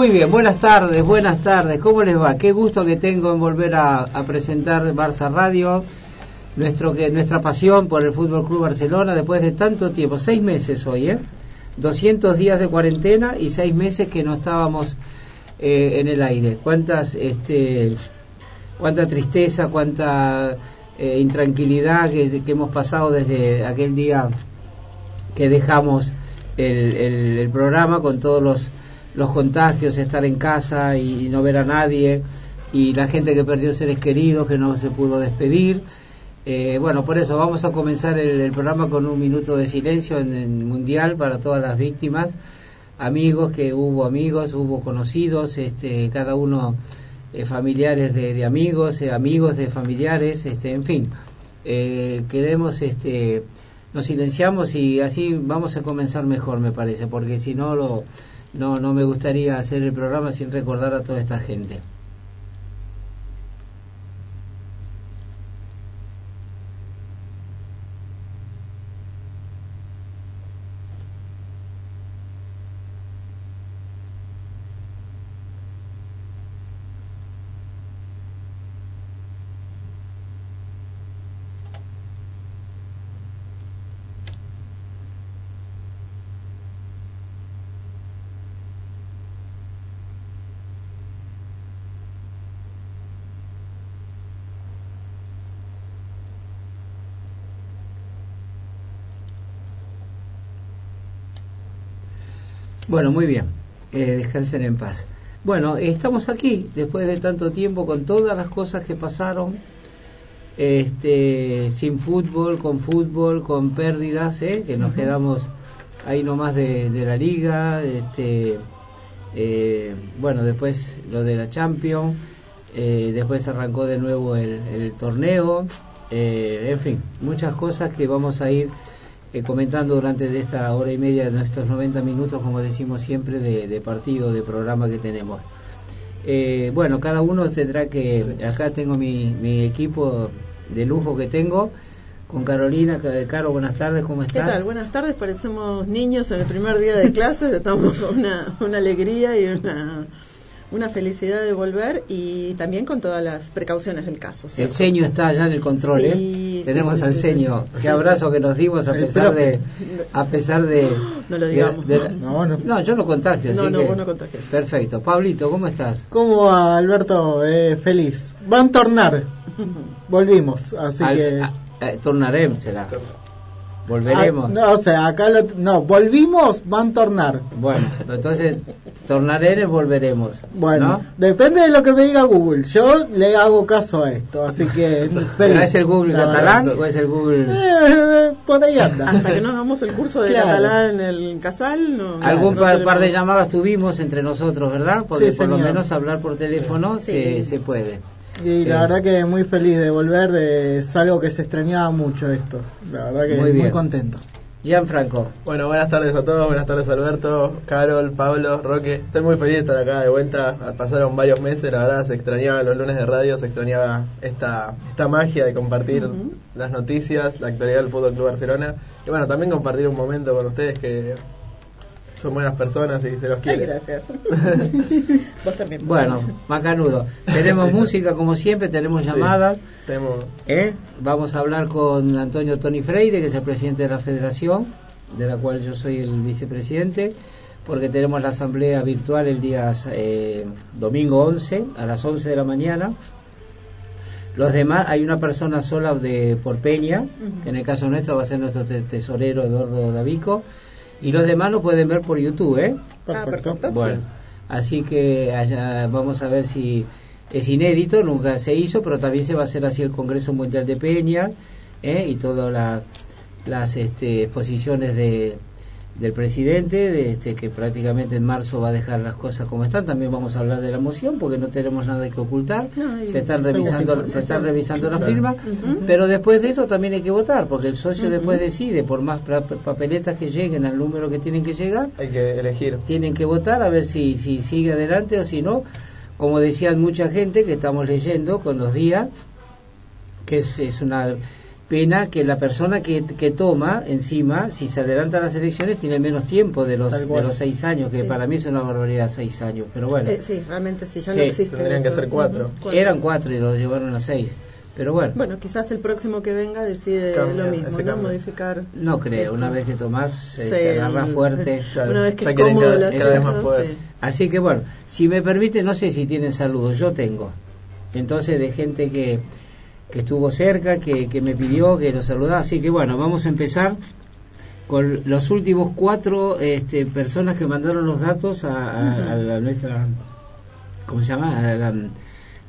muy bien, buenas tardes, buenas tardes, ¿cómo les va? Qué gusto que tengo en volver a, presentar Barça Radio, nuestro, que, nuestra pasión por el Fútbol Club Barcelona después de tanto tiempo, seis meses hoy, ¿eh? 200 días de cuarentena y seis meses que no estábamos eh, en el aire. Cuántas, este, cuánta tristeza, cuánta eh, intranquilidad que, hemos pasado desde aquel día que dejamos el programa con todos los los contagios, estar en casa y, no ver a nadie, y la gente que perdió seres queridos, que no se pudo despedir. Eh, bueno, por eso vamos a comenzar el, programa con un minuto de silencio en el Mundial para todas las víctimas, amigos, que hubo amigos, hubo conocidos, este, cada uno eh, familiares de, amigos, eh, amigos de familiares, este, en fin, queremos, este, nos silenciamos y así vamos a comenzar mejor, me parece, porque si no lo no, no me gustaría hacer el programa sin recordar a toda esta gente. Bueno, muy bien. Eh, descansen en paz. Bueno, estamos aquí después de tanto tiempo con todas las cosas que pasaron, este, sin fútbol, con fútbol, con pérdidas, ¿eh? que nos quedamos ahí nomás de, de la liga, este, eh, bueno, después lo de la Champions, eh, después arrancó de nuevo el, el torneo, en fin, muchas cosas que vamos a ir eh, comentando durante esta hora y media de nuestros 90 minutos, como decimos siempre, de, partido, de programa que tenemos. Eh, bueno, cada uno tendrá que, acá tengo mi, mi equipo de lujo que tengo, con Carolina. Caro, buenas tardes, ¿cómo estás? ¿Qué tal? Buenas tardes, parecemos niños en el primer día de clases, estamos con una, una alegría y una una felicidad de volver y también con todas las precauciones del caso. El ceño está allá en el control, ¿eh? Tenemos al ceño. Qué abrazo que nos dimos a pesar de... A pesar de no lo digamos. no, no. no, yo no contagio. No, no, no contagias. Perfecto. Pablito, ¿cómo estás? ¿Cómo va, Alberto? Eh, feliz. Van a tornar. Volvimos, así que... eh, tornaremos, será. Volveremos. Ah, no, o sea, acá no, volvimos, van a tornar. Bueno, entonces tornaremos, volveremos. Bueno, depende de lo que me diga Google. Yo le hago caso a esto, así que. ¿Pero es el Google catalán o es el Google.? Eh, por ahí anda. Hasta que no hagamos el curso de catalán en el Casal, no. Algún par, de llamadas tuvimos entre nosotros, ¿verdad? Porque por lo menos hablar por teléfono se, se puede. Y la verdad que muy feliz de volver, es algo que se extrañaba mucho esto. La verdad que muy, muy contento. Gianfranco. Bueno, buenas tardes a todos, buenas tardes Alberto, Carol, Pablo, Roque. Estoy muy feliz de estar acá de vuelta. Pasaron varios meses, la verdad se extrañaba los lunes de radio, se extrañaba esta, esta magia de compartir las noticias, la actualidad del Fútbol Club Barcelona. Y bueno, también compartir un momento con ustedes que son buenas personas y se los quiere. gracias. Vos también. Bueno, macanudo. Tenemos música como siempre, tenemos llamadas. tenemos. ¿Eh? Vamos a hablar con Antonio Tony Freire, que es el presidente de la federación, de la cual yo soy el vicepresidente, porque tenemos la asamblea virtual el día eh, domingo 11, a las 11 de la mañana. Los demás, hay una persona sola de por Peña, que en el caso nuestro va a ser nuestro tesorero Eduardo Davico y los demás lo pueden ver por YouTube, ¿eh? Ah, perfecto. Bueno, así que allá vamos a ver si es inédito, nunca se hizo, pero también se va a hacer así el Congreso Mundial de Peña ¿eh? y todas las este, exposiciones de, del presidente, de este, que prácticamente en marzo va a dejar las cosas como están. También vamos a hablar de la moción porque no tenemos nada que ocultar. se están revisando, se están revisando las firmas, pero después de eso también hay que votar porque el socio después decide por más papeletas que lleguen al número que tienen que llegar. Hay que elegir. Tienen que votar a ver si, si sigue adelante o si no. Como decían mucha gente que estamos leyendo con los días, que es, es una pena que la persona que, que, toma encima, si se adelanta a las elecciones, tiene menos tiempo de los, de los seis años, que para mí es una barbaridad seis años, pero bueno. Eh, sí, realmente sí, ya no existe. Tendrían que ser cuatro. Eran cuatro y los llevaron a seis. Pero bueno. Bueno, quizás el próximo que venga decide lo mismo, ¿no? Modificar. No creo, una vez que tomás, se te agarra fuerte. Una vez que cómodo cada, vez más Así que bueno, si me permite, no sé si tienen saludos, yo tengo. Entonces, de gente que que estuvo cerca, que, que me pidió que lo saludara. Así que bueno, vamos a empezar con los últimos cuatro este, personas que mandaron los datos a, a, nuestra, ¿cómo se llama?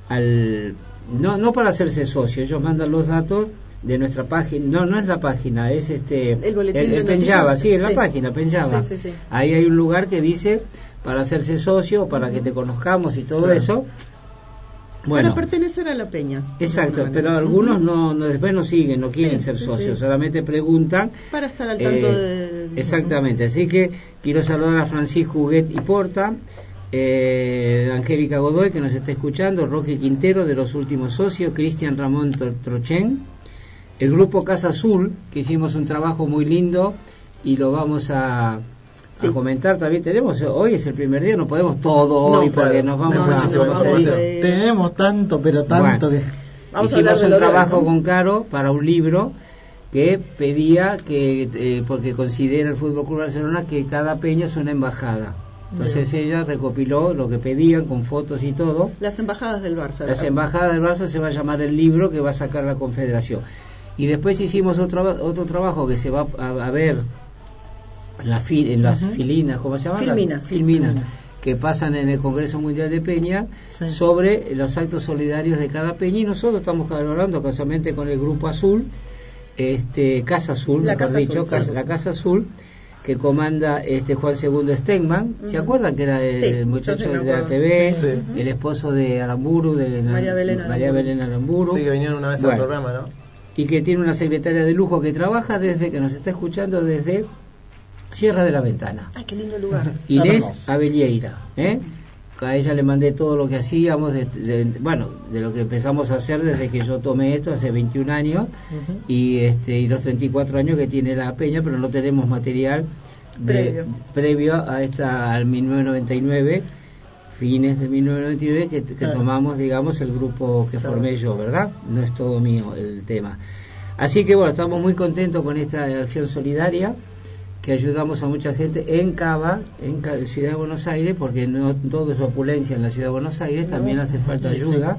al, no, no para hacerse socio, ellos mandan los datos de nuestra página, no, no es la página, es este, el boletín el, Penjava, sí, es la página, Penjava. Ahí hay un lugar que dice para hacerse socio, para que te conozcamos y todo eso bueno, para pertenecer a la peña. Exacto, pero algunos no, no, después no siguen, no quieren ser socios, solamente preguntan. Para estar al tanto eh, de... Exactamente, así que quiero saludar a Francisco Huguet y Porta, eh, Angélica Godoy que nos está escuchando, Roque Quintero de los últimos socios, Cristian Ramón Trochen, el grupo Casa Azul, que hicimos un trabajo muy lindo y lo vamos a a comentar también. Tenemos, hoy es el primer día, no podemos todo hoy porque nos vamos a, Tenemos tanto, pero tanto que... hicimos un trabajo con Caro para un libro que pedía que, eh, porque considera el Fútbol Club Barcelona que cada peña es una embajada. Entonces ella recopiló lo que pedían con fotos y todo. Las embajadas del Barça. Las embajadas del Barça se va a llamar el libro que va a sacar la Confederación. Y después hicimos otro, otro trabajo que se va a ver en las filinas, ¿cómo se llama? Filminas. Filminas. que pasan en el Congreso Mundial de Peña sobre los actos solidarios de cada peña. Y nosotros estamos colaborando casualmente con el Grupo Azul, este Casa Azul, la Casa dicho, Azul, la Casa Azul que comanda este Juan II Stegman, ¿se acuerdan que era el, muchacho de la TV, el esposo de Aramburu, de María Belén, María Belén Aramburu? Sí, que vinieron una vez al programa, ¿no? Y que tiene una secretaria de lujo que trabaja desde, que nos está escuchando desde Sierra de la Ventana. Ay, qué lindo lugar. Inés Abelleira, ¿eh? A ella le mandé todo lo que hacíamos, de, bueno, de lo que empezamos a hacer desde que yo tomé esto hace 21 años y este y los 34 años que tiene la peña, pero no tenemos material previo, previo a esta al 1999 fines de 1999 que, que tomamos, digamos, el grupo que formé yo, ¿verdad? No es todo mío el tema. Así que bueno, estamos muy contentos con esta acción solidaria que ayudamos a mucha gente en Cava, en Ciudad de Buenos Aires, porque no todo es opulencia en la Ciudad de Buenos Aires, también hace falta ayuda.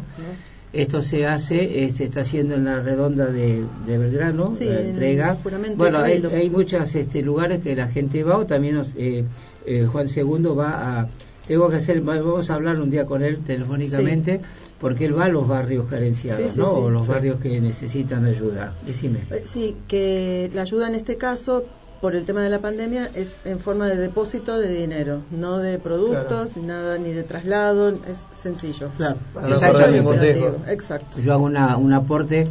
Esto se hace, eh, se está haciendo en la redonda de, Belgrano, la entrega. Bueno, hay, hay muchos este, lugares que la gente va, o también eh, eh, Juan II va a... Tengo que hacer, vamos a hablar un día con él telefónicamente, porque él va a los barrios carenciados, ¿no? o los barrios que necesitan ayuda. Decime. Sí, que la ayuda en este caso por el tema de la pandemia es en forma de depósito de dinero, no de productos, ni nada, ni de traslado, es sencillo. Claro, Exacto. Yo hago una, un aporte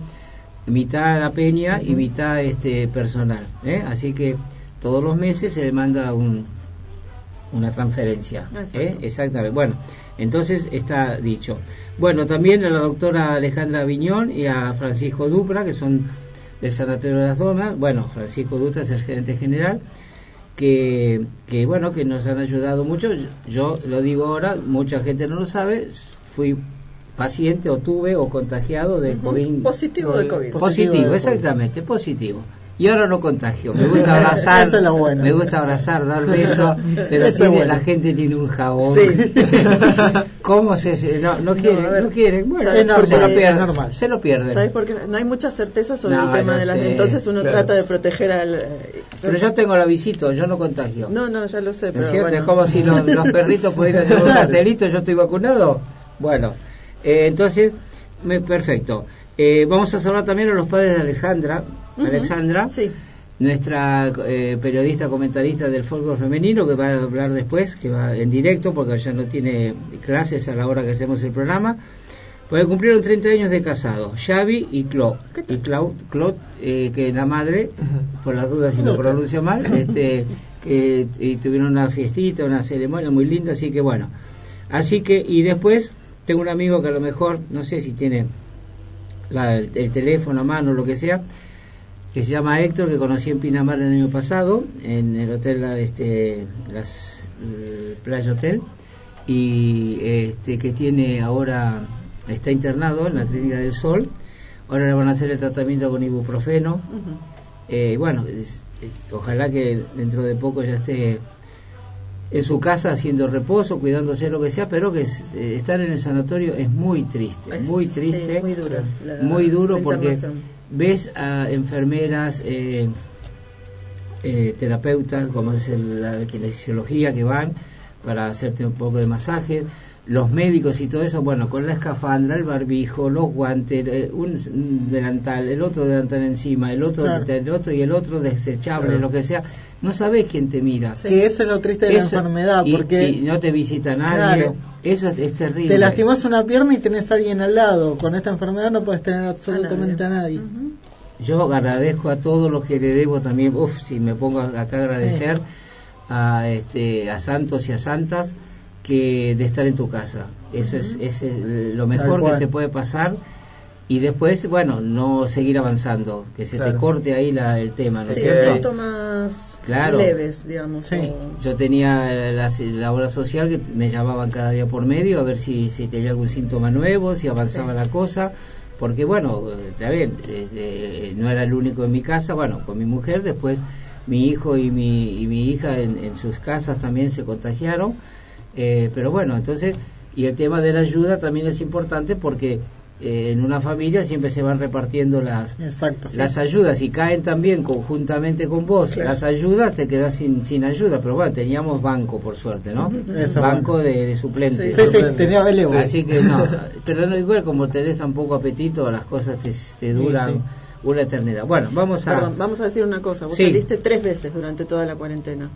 mitad a la peña y mitad este personal, ¿eh? así que todos los meses se le manda un, una transferencia. ¿eh? Exactamente. Bueno, entonces está dicho. Bueno, también a la doctora Alejandra Viñón y a Francisco Dupra, que son del Sanatorio de las Domas, bueno, Francisco Duta es el gerente general, que, que bueno, que nos han ayudado mucho, yo lo digo ahora, mucha gente no lo sabe, fui paciente o tuve o contagiado de COVID. Positivo de COVID. Positivo, exactamente, positivo y ahora no contagio. Me gusta abrazar, me gusta abrazar, dar besos, pero tiene, la gente tiene un jabón. Sí. ¿Cómo se, no, no quieren, no, quieren? Bueno, se, lo pierden, se lo pierden. ¿Sabes por qué? No hay mucha certeza sobre el tema de las entonces uno trata de proteger al Pero yo tengo la visita, yo no contagio. No, no, ya lo sé, pero es, es como si los, perritos pudieran llevar un cartelito, yo estoy vacunado. Bueno, eh, entonces me, perfecto. Eh, vamos a saludar también a los padres de Alejandra, Alexandra, nuestra eh, periodista comentarista del fútbol femenino que va a hablar después, que va en directo porque ya no tiene clases a la hora que hacemos el programa. Pues cumplieron 30 años de casado, Xavi y Claude. Y Claude, Claude eh, que la madre, por las dudas si lo pronuncio mal, este, que y tuvieron una fiestita, una ceremonia muy linda, así que bueno. Así que, y después tengo un amigo que a lo mejor, no sé si tiene el, teléfono a mano, lo que sea, que se llama Héctor, que conocí en Pinamar el año pasado, en el hotel, este, las, Playa Hotel, y este, que tiene ahora, está internado en la Clínica del Sol, ahora le van a hacer el tratamiento con ibuprofeno, eh, bueno, ojalá que dentro de poco ya esté en su casa haciendo reposo, cuidándose lo que sea, pero que eh, estar en el sanatorio es muy triste, muy triste, muy duro, muy duro porque ves a enfermeras, eh, eh, terapeutas, como es la kinesiología, que van para hacerte un poco de masaje, los médicos y todo eso, bueno, con la escafandra, el barbijo, los guantes, eh, un delantal, el otro delantal encima, el otro, el otro y el otro desechable, lo que sea, no sabes quién te mira. Que eso es lo triste de la enfermedad, porque no te visita nadie. Eso es, terrible. Te lastimas una pierna y tenés a alguien al lado. Con esta enfermedad no puedes tener absolutamente a nadie. Yo agradezco a todos los que le debo también, uff, si me pongo acá a agradecer a, este, a santos y a santas que de estar en tu casa. Eso es, es, lo mejor que te puede pasar. Y después, bueno, no seguir avanzando, que se te corte ahí la, el tema, ¿no es cierto? claro. leves, digamos. Yo tenía la, la, obra social que me llamaban cada día por medio a ver si, si tenía algún síntoma nuevo, si avanzaba la cosa porque bueno, está bien, eh, no era el único en mi casa, bueno, con mi mujer, después mi hijo y mi, y mi hija en, en sus casas también se contagiaron, eh, pero bueno, entonces, y el tema de la ayuda también es importante porque eh, en una familia siempre se van repartiendo las las ayudas. Y caen también conjuntamente con vos. Las ayudas te quedas sin, sin ayuda. Pero bueno teníamos banco por suerte no banco de, suplentes. Sí, sí, tenía así que no. Pero no igual como tenés tan poco apetito las cosas te, duran una eternidad. Bueno vamos a vamos a decir una cosa. Vos saliste tres veces durante toda la cuarentena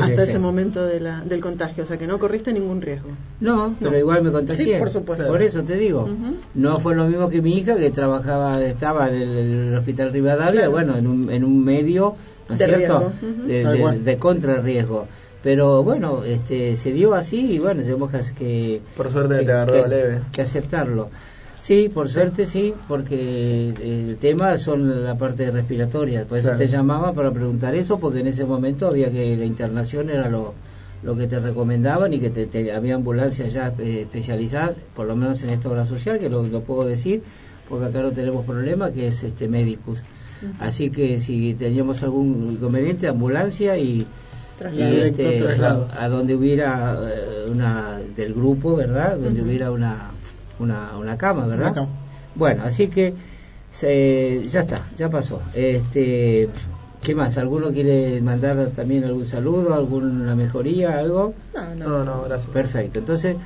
hasta ese momento de la, del contagio, o sea que no corriste ningún riesgo. No, pero igual me contagié. Sí, por supuesto. Por eso te digo, no fue lo mismo que mi hija que trabajaba, estaba en el, hospital Rivadavia, bueno, en un, en un medio, ¿no es cierto? de, de, contra riesgo. Pero bueno este se dio así y bueno tenemos que por suerte te agarró leve. que aceptarlo Sí, por suerte sí, porque el tema son la parte respiratoria. Por eso te llamaba para preguntar eso, porque en ese momento había que la internación era lo, lo que te recomendaban y que te, había ambulancias ya eh, especializadas, por lo menos en esta obra social, que lo, puedo decir, porque acá no tenemos problema, que es este Medicus. Así que si teníamos algún inconveniente, ambulancia y, este, a, donde hubiera eh, una del grupo, ¿verdad? Donde hubiera una una, una cama, ¿verdad? Bueno, así que ya está, ya pasó. Este, ¿Qué más? ¿Alguno quiere mandar también algún saludo, alguna mejoría, algo? No, no, gracias. Perfecto. Entonces,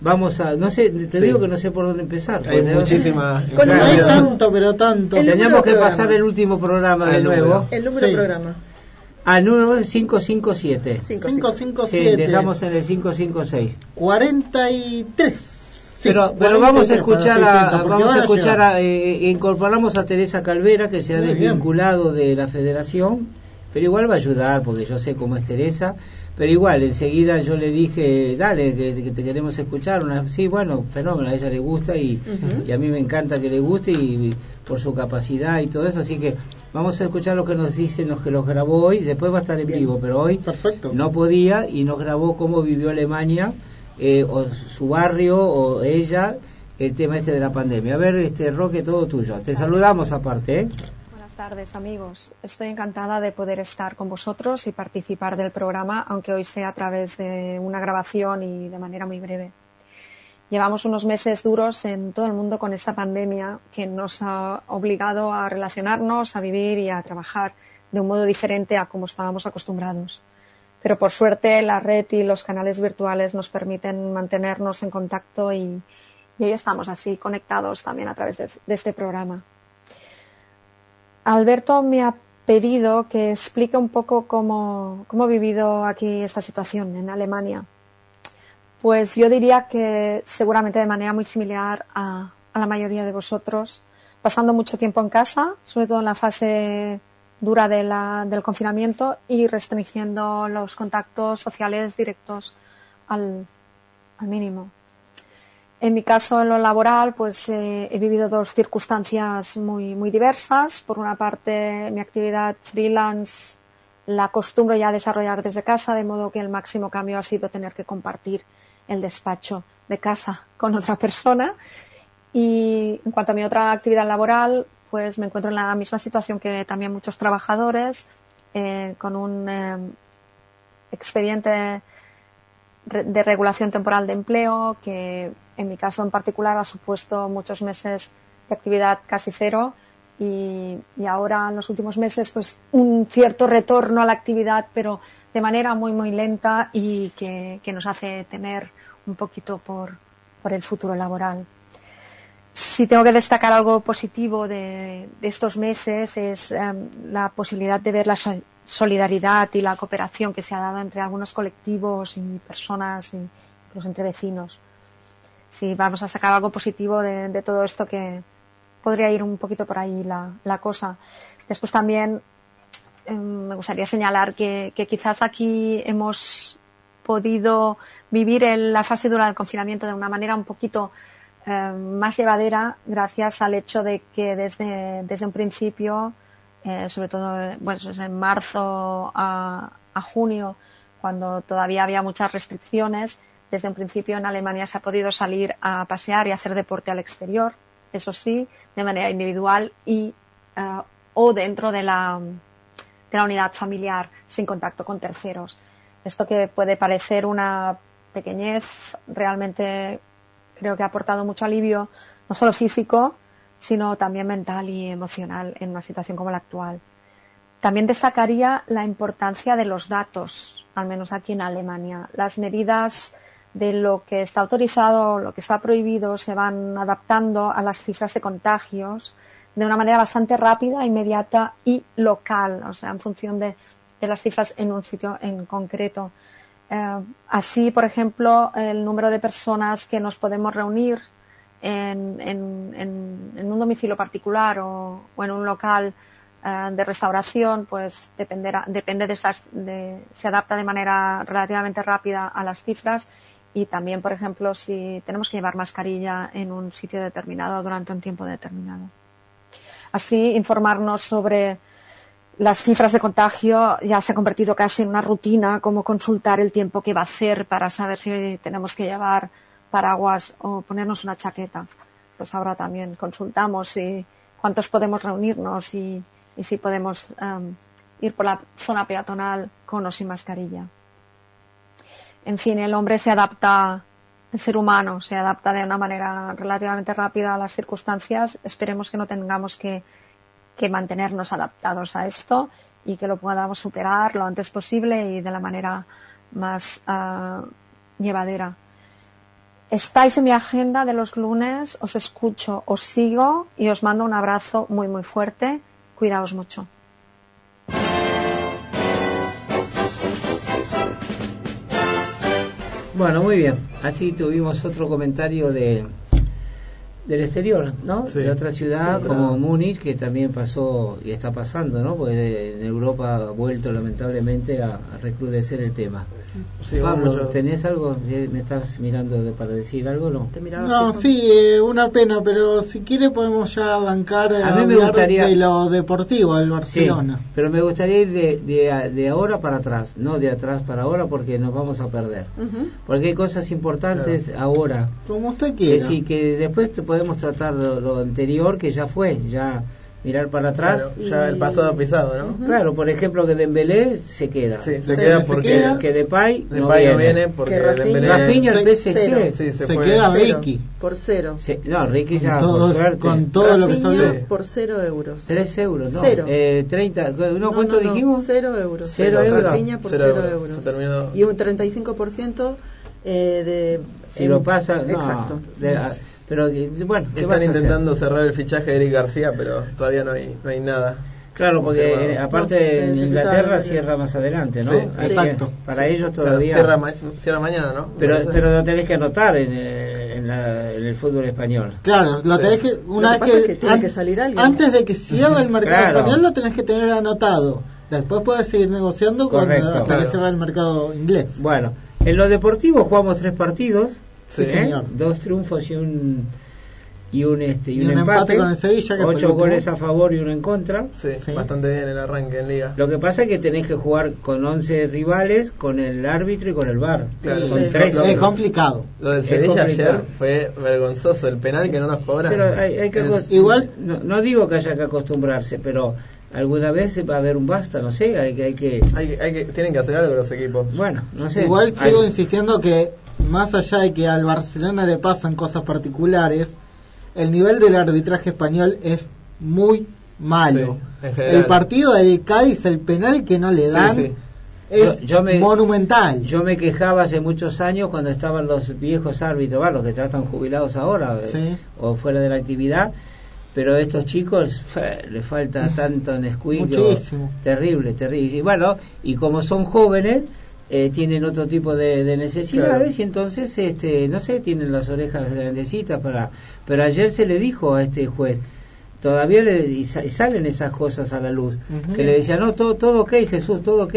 vamos a, no sé, te digo que no sé por dónde empezar. Hay muchísimas. Bueno, no hay tanto, pero tanto. Teníamos que pasar el último programa de nuevo. El número de programa. Ah, número 557. 557. Sí, dejamos en el 556. 43 pero, pero vamos a escuchar a, vamos a escuchar a, eh, incorporamos a Teresa Calvera que se ha desvinculado de la federación pero igual va a ayudar porque yo sé cómo es Teresa pero igual enseguida yo le dije dale que, te queremos escuchar una sí bueno fenómeno a ella le gusta y, y, a mí me encanta que le guste y, por su capacidad y todo eso así que vamos a escuchar lo que nos dicen los que los grabó hoy después va a estar en vivo pero hoy Perfecto. no podía y nos grabó cómo vivió Alemania eh, o su barrio o ella el tema este de la pandemia. A ver, este Roque, todo tuyo. Te saludamos aparte. ¿eh? Buenas tardes, amigos. Estoy encantada de poder estar con vosotros y participar del programa, aunque hoy sea a través de una grabación y de manera muy breve. Llevamos unos meses duros en todo el mundo con esta pandemia que nos ha obligado a relacionarnos, a vivir y a trabajar de un modo diferente a como estábamos acostumbrados pero por suerte la red y los canales virtuales nos permiten mantenernos en contacto y, hoy estamos así conectados también a través de, este programa. Alberto me ha pedido que explique un poco cómo, cómo he vivido aquí esta situación en Alemania. Pues yo diría que seguramente de manera muy similar a, a la mayoría de vosotros, pasando mucho tiempo en casa, sobre todo en la fase dura de la, del confinamiento y restringiendo los contactos sociales directos al, al mínimo. En mi caso, en lo laboral, pues eh, he vivido dos circunstancias muy, muy diversas. Por una parte, mi actividad freelance la acostumbro ya a desarrollar desde casa, de modo que el máximo cambio ha sido tener que compartir el despacho de casa con otra persona. Y en cuanto a mi otra actividad laboral, pues me encuentro en la misma situación que también muchos trabajadores, eh, con un eh, expediente de regulación temporal de empleo que en mi caso en particular ha supuesto muchos meses de actividad casi cero y, ahora en los últimos meses pues un cierto retorno a la actividad pero de manera muy muy lenta y que, nos hace temer un poquito por, por, el futuro laboral. Si tengo que destacar algo positivo de, estos meses es em, la posibilidad de ver la solidaridad y la cooperación que se ha dado entre algunos colectivos y personas, incluso entre vecinos. Si vamos a sacar algo positivo de, todo esto que podría ir un poquito por ahí la, cosa. Después también em, me gustaría señalar que, quizás aquí hemos podido vivir en la fase dura del confinamiento de una manera un poquito em, más llevadera gracias al hecho de que desde, desde un principio eh, sobre todo bueno, en marzo a, junio, cuando todavía había muchas restricciones. Desde un principio en Alemania se ha podido salir a pasear y hacer deporte al exterior, eso sí, de manera individual y eh, o dentro de la, de la unidad familiar, sin contacto con terceros. Esto que puede parecer una pequeñez, realmente creo que ha aportado mucho alivio, no solo físico, sino también mental y emocional en una situación como la actual. También destacaría la importancia de los datos, al menos aquí en Alemania. Las medidas de lo que está autorizado, lo que está prohibido, se van adaptando a las cifras de contagios de una manera bastante rápida, inmediata y local, o sea, en función de, las cifras en un sitio en concreto. Eh, así, por ejemplo, el número de personas que nos podemos reunir en, un domicilio particular o, en un local eh, de restauración, pues dependerá, depende de esas, de, se adapta de manera relativamente rápida a las cifras y también, por ejemplo, si tenemos que llevar mascarilla en un sitio determinado durante un tiempo determinado. Así, informarnos sobre las cifras de contagio ya se ha convertido casi en una rutina, como consultar el tiempo que va a hacer para saber si tenemos que llevar paraguas o ponernos una chaqueta. Pues ahora también consultamos si cuántos podemos reunirnos y, si podemos um, ir por la zona peatonal con o sin mascarilla. En fin, el hombre se adapta, el ser humano se adapta de una manera relativamente rápida a las circunstancias. Esperemos que no tengamos que, mantenernos adaptados a esto y que lo podamos superar lo antes posible y de la manera más uh, llevadera estáis en mi agenda de los lunes, os escucho, os sigo y os mando un abrazo muy muy fuerte. Cuidaos mucho. Bueno, muy bien. Así tuvimos otro comentario de del exterior, ¿no? de otra ciudad como Múnich, que también pasó y está pasando, ¿no? Porque en Europa ha vuelto lamentablemente a recrudecer el tema. Pablo, ¿tenés algo? ¿Me estás mirando para decir algo? No, no sí, eh, una pena, pero si quiere podemos ya bancar a mí me gustaría, de lo deportivo del Barcelona. pero me gustaría ir de, de, ahora para atrás, no de atrás para ahora porque nos vamos a perder. Porque hay cosas importantes ahora. Como usted quiera. Que que después podemos tratar lo anterior que ya fue, ya mirar para atrás. ya el pasado pisado, ¿no? Claro, por ejemplo que Dembélé se queda. Sí, se queda porque que Depay, Depay no viene, no viene porque Dembélé Rafinha el PSG. Sí, se, se queda Ricky. Por cero. no, Ricky ya con todo, por suerte. Con todo lo que salió. por cero euros. Tres euros, no. Cero. Eh, 30, ¿no, ¿cuánto dijimos? Cero euros. Cero, euros. Rafinha por cero, euros. Y un 35% eh, de... Si lo pasa, no, exacto. De, pero bueno, están intentando cerrar el fichaje de Eric García, pero todavía no hay, no hay nada. Claro, porque aparte en Inglaterra cierra más adelante, ¿no? exacto. para ellos todavía. cierra, mañana, ¿no? Pero, pero lo tenés que anotar en, en, el fútbol español. Claro, lo tenés que. Una vez que, tiene que salir alguien. Antes de que cierre el mercado español, lo tenés que tener anotado. Después puedes seguir negociando con, hasta que se va el mercado inglés. Bueno, en lo deportivo jugamos tres partidos. Sí, señor. Dos triunfos y un y un este y, un, empate, con el Sevilla, que ocho goles a favor y uno en contra. Sí, bastante bien el arranque en liga. Lo que pasa es que tenés que jugar con 11 rivales con el árbitro y con el bar tres, es complicado. lo del Sevilla ayer fue vergonzoso el penal que no nos cobran pero hay, que igual no, digo que haya que acostumbrarse pero alguna vez va a haber un basta, no sé, hay que... Hay que, hay, hay que tienen que hacer algo los equipos. Bueno, no sé. Igual sigo insistiendo que más allá de que al Barcelona le pasan cosas particulares, el nivel del arbitraje español es muy malo. el partido del Cádiz, el penal que no le dan, es monumental. Yo me quejaba hace muchos años cuando estaban los viejos árbitros, los que ya están jubilados ahora eh, o fuera de la actividad, pero a estos chicos les falta tanto en Muchísimo. terrible, terrible. Y bueno, y como son jóvenes, eh, tienen otro tipo de, necesidades y entonces, este, no sé, tienen las orejas grandecitas para... Pero ayer se le dijo a este juez, todavía le, salen esas cosas a la luz, que le decía, no, todo, todo ok, Jesús, todo ok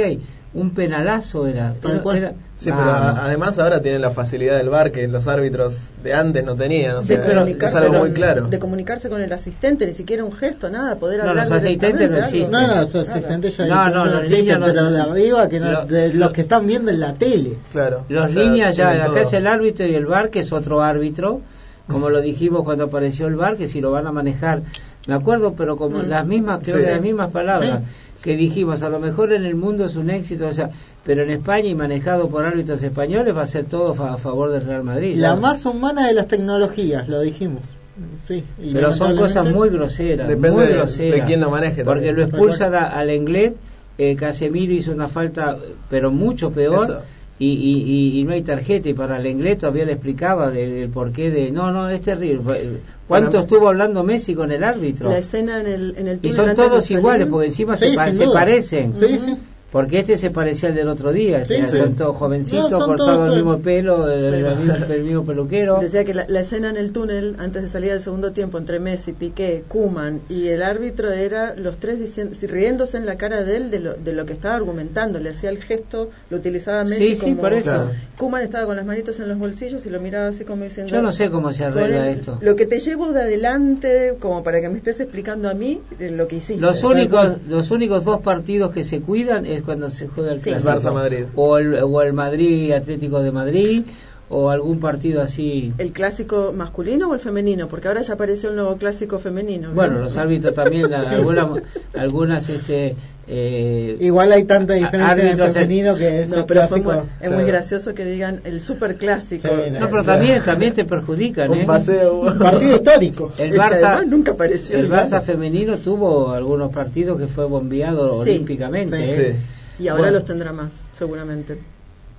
un penalazo era. sí, pero además ahora tienen la facilidad del bar que los árbitros de antes no tenían. O sea, es algo muy claro. De comunicarse con el asistente, ni siquiera un gesto, nada, poder hablar. No, los asistentes no existen. No, no, los asistentes ya no, no, los niños pero de arriba, que no, de los que están viendo en la tele. Claro. Los niños ya, acá es el árbitro y el bar, que es otro árbitro, como lo dijimos cuando apareció el bar, que si lo van a manejar, me acuerdo, pero como mm. las mismas, creo que las mismas palabras que dijimos, a lo mejor en el mundo es un éxito, o sea, pero en España y manejado por árbitros españoles va a ser todo a favor del Real Madrid. La más humana de las tecnologías, lo dijimos. Sí, pero son cosas muy groseras, muy groseras. De, quién lo maneje. Porque lo expulsan al inglés, eh, Casemiro hizo una falta, pero mucho peor y, y, y, no hay tarjeta y para el inglés todavía le explicaba el, porqué de no no es terrible. Cuánto estuvo hablando Messi con el árbitro la escena en el, en el y son todos iguales porque encima se, se parecen. Sí, sí. Porque este se parecía al del otro día, este, son todos jovencitos, cortado el mismo pelo, el, mismo, peluquero. Decía que la, escena en el túnel, antes de salir al segundo tiempo, entre Messi, Piqué, Kuman y el árbitro, era los tres diciendo, riéndose en la cara de él de lo, de lo que estaba argumentando. Le hacía el gesto, lo utilizaba Messi sí, como... por eso. Kuman estaba con las manitos en los bolsillos y lo miraba así como diciendo... Yo no sé cómo se arregla esto. Lo que te llevo de adelante, como para que me estés explicando a mí eh, lo que hiciste. Los únicos, los únicos dos partidos que se cuidan es cuando se juega el Barça Madrid. O el, o el Madrid Atlético de Madrid o algún partido así. ¿El clásico masculino o el femenino? Porque ahora ya apareció el nuevo clásico femenino. Bueno, los árbitros también, algunas, algunas este, eh, Igual hay tanta diferencia en el femenino que es clásico. es muy gracioso que digan el super clásico. no, pero también, también te perjudican. Un, ¿eh? paseo, un partido histórico. El Barça, nunca apareció. El Barça femenino tuvo algunos partidos que fue bombeado olímpicamente. ¿eh? Y ahora los tendrá más, seguramente.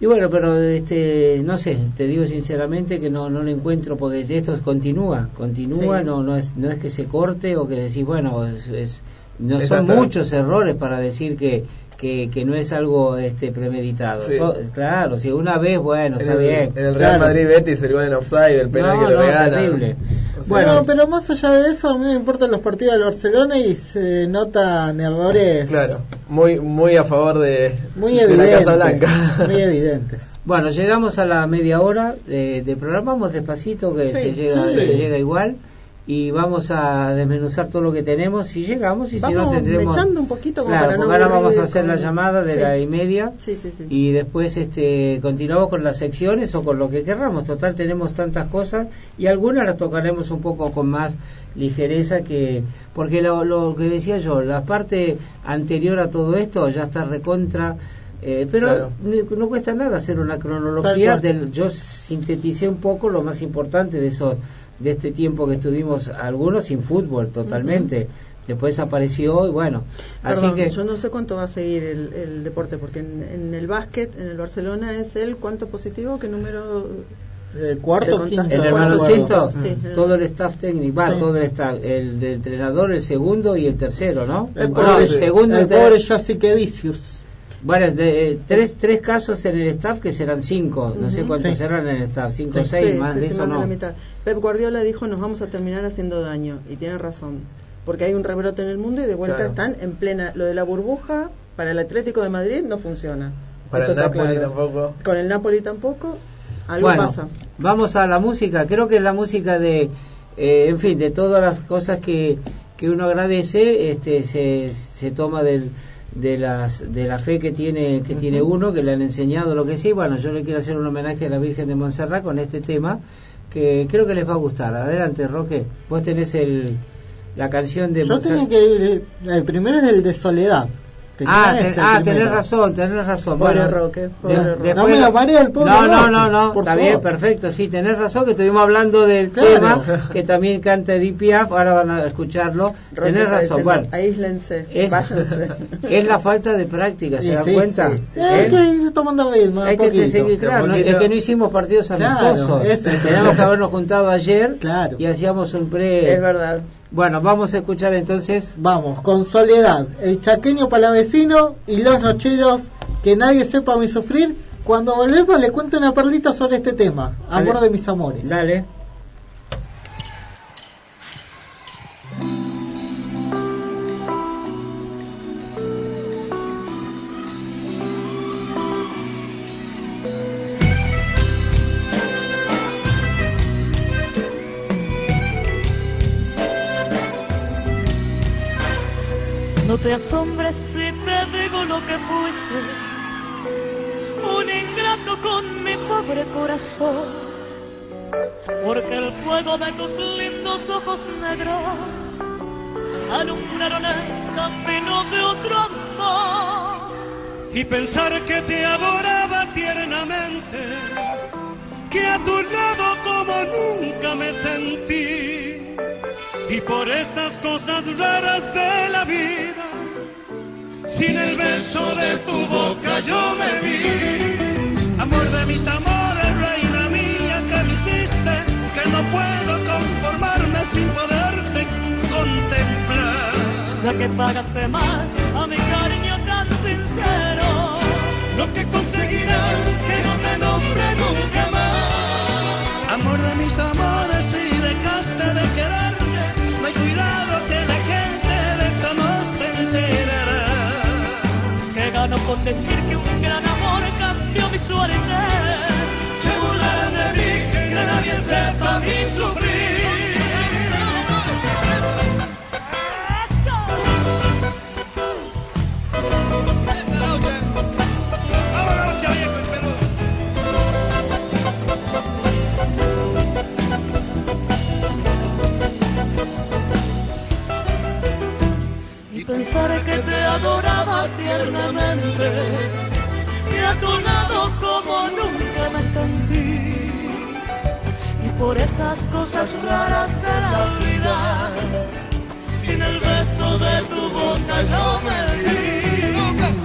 Y bueno, pero este, no sé, te digo sinceramente que no, no lo encuentro porque esto continúa, continúa, no, no, es, no es que se corte o que decís, bueno, es, no son muchos errores para decir que, que, que, no es algo este premeditado. claro, si una vez, bueno, está bien. En el Real Madrid Betis el gol en offside, el penal que lo regala. bueno, pero más allá de eso, a mí me importan los partidos del Barcelona y se notan errores. Claro, muy muy a favor de, muy evidentes, la Casa Blanca. Muy evidentes. Bueno, llegamos a la media hora de, de programa, vamos despacito que se, llega, se llega igual y vamos a desmenuzar todo lo que tenemos si llegamos y si no tendremos echando un poquito como claro, para ahora vamos a hacer la llamada de la y media y después este continuamos con las secciones o con lo que querramos. Total tenemos tantas cosas y algunas las tocaremos un poco con más ligereza que porque lo, lo que decía yo la parte anterior a todo esto ya está recontra eh, pero no, cuesta nada hacer una cronología del, yo sinteticé un poco lo más importante de esos de este tiempo que estuvimos algunos sin fútbol totalmente. Después apareció y bueno, así que yo no sé cuánto va a seguir el, deporte porque en, el básquet en el Barcelona es el cuánto positivo, qué número el cuarto, quinto. ¿En el baloncesto? Sí, todo el staff técnico, va, todo el staff, el del entrenador, el segundo y el tercero, ¿no? El, pobre, el segundo. El pobre Vicius. Bueno, de, eh, tres, tres casos en el staff que serán cinco, no sé cuántos serán en el staff, cinco o seis, más de eso no. Pep Guardiola dijo nos vamos a terminar haciendo daño, y tiene razón, porque hay un rebrote en el mundo y de vuelta están en plena, lo de la burbuja para el Atlético de Madrid no funciona. Para el Napoli tampoco. Con el Napoli tampoco, algo pasa. Vamos a la música, creo que es la música de, eh, en fin, de todas las cosas que, que uno agradece, este, se, se toma del de las de la fe que tiene que tiene uno que le han enseñado lo que sí. Bueno yo le quiero hacer un homenaje a la Virgen de Montserrat con este tema que creo que les va a gustar. Adelante Roque. Vos tenés el la canción de yo tenía que el primero es el de Soledad ah, ah tenés razón, tenés razón. Pobre Roque, no me la el pobre No, no, no, no, está bien, perfecto, sí, tenés razón que estuvimos hablando del tema que también canta Edith Piaf, ahora van a escucharlo. tenés razón, bueno. Aíslense, es, váyanse. es la falta de práctica, ¿se dan cuenta? Sí, Es que tomando bien, Hay que seguir, claro, es que no hicimos partidos amistosos. Teníamos que habernos juntado ayer y hacíamos un pre... Es verdad. Bueno, vamos a escuchar entonces. Vamos, con Soledad, el chaqueño palavecino y los nocheros, que nadie sepa mi sufrir. Cuando volvemos le cuento una perlita sobre este tema, Amor de mis amores. Dale. Te asombres si te digo lo que fuiste, un ingrato con mi pobre corazón, porque el fuego de tus lindos ojos negros alumbraron el camino de otro amor. Y pensar que te adoraba tiernamente, que a tu lado como nunca me sentí y por esas cosas raras de la vida, sin el beso de tu boca yo me vi. Amor de mis amores, reina mía, que me hiciste, que no puedo conformarme sin poderte contemplar. Ya que pagaste más a mi cariño tan sincero, lo que conseguirás que no te nombre nunca más. Amor de mis amores, con decir pensar que te adoraba tiernamente y a tu lado como nunca me sentí. Y por esas cosas raras de la vida, sin el beso de tu boca yo me di.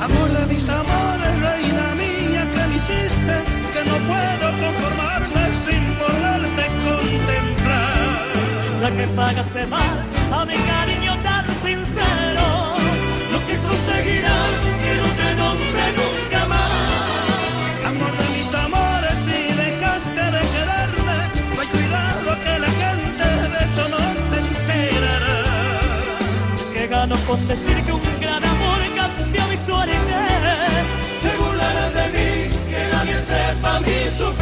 Amor de mis amores, reina mía, que me hiciste, que no puedo conformarme sin poderte contemplar. La que pagaste mal a mi cariño con decir que un gran amor cambió mi suerte. Se burlarán de mí, que nadie sepa mi sufrir.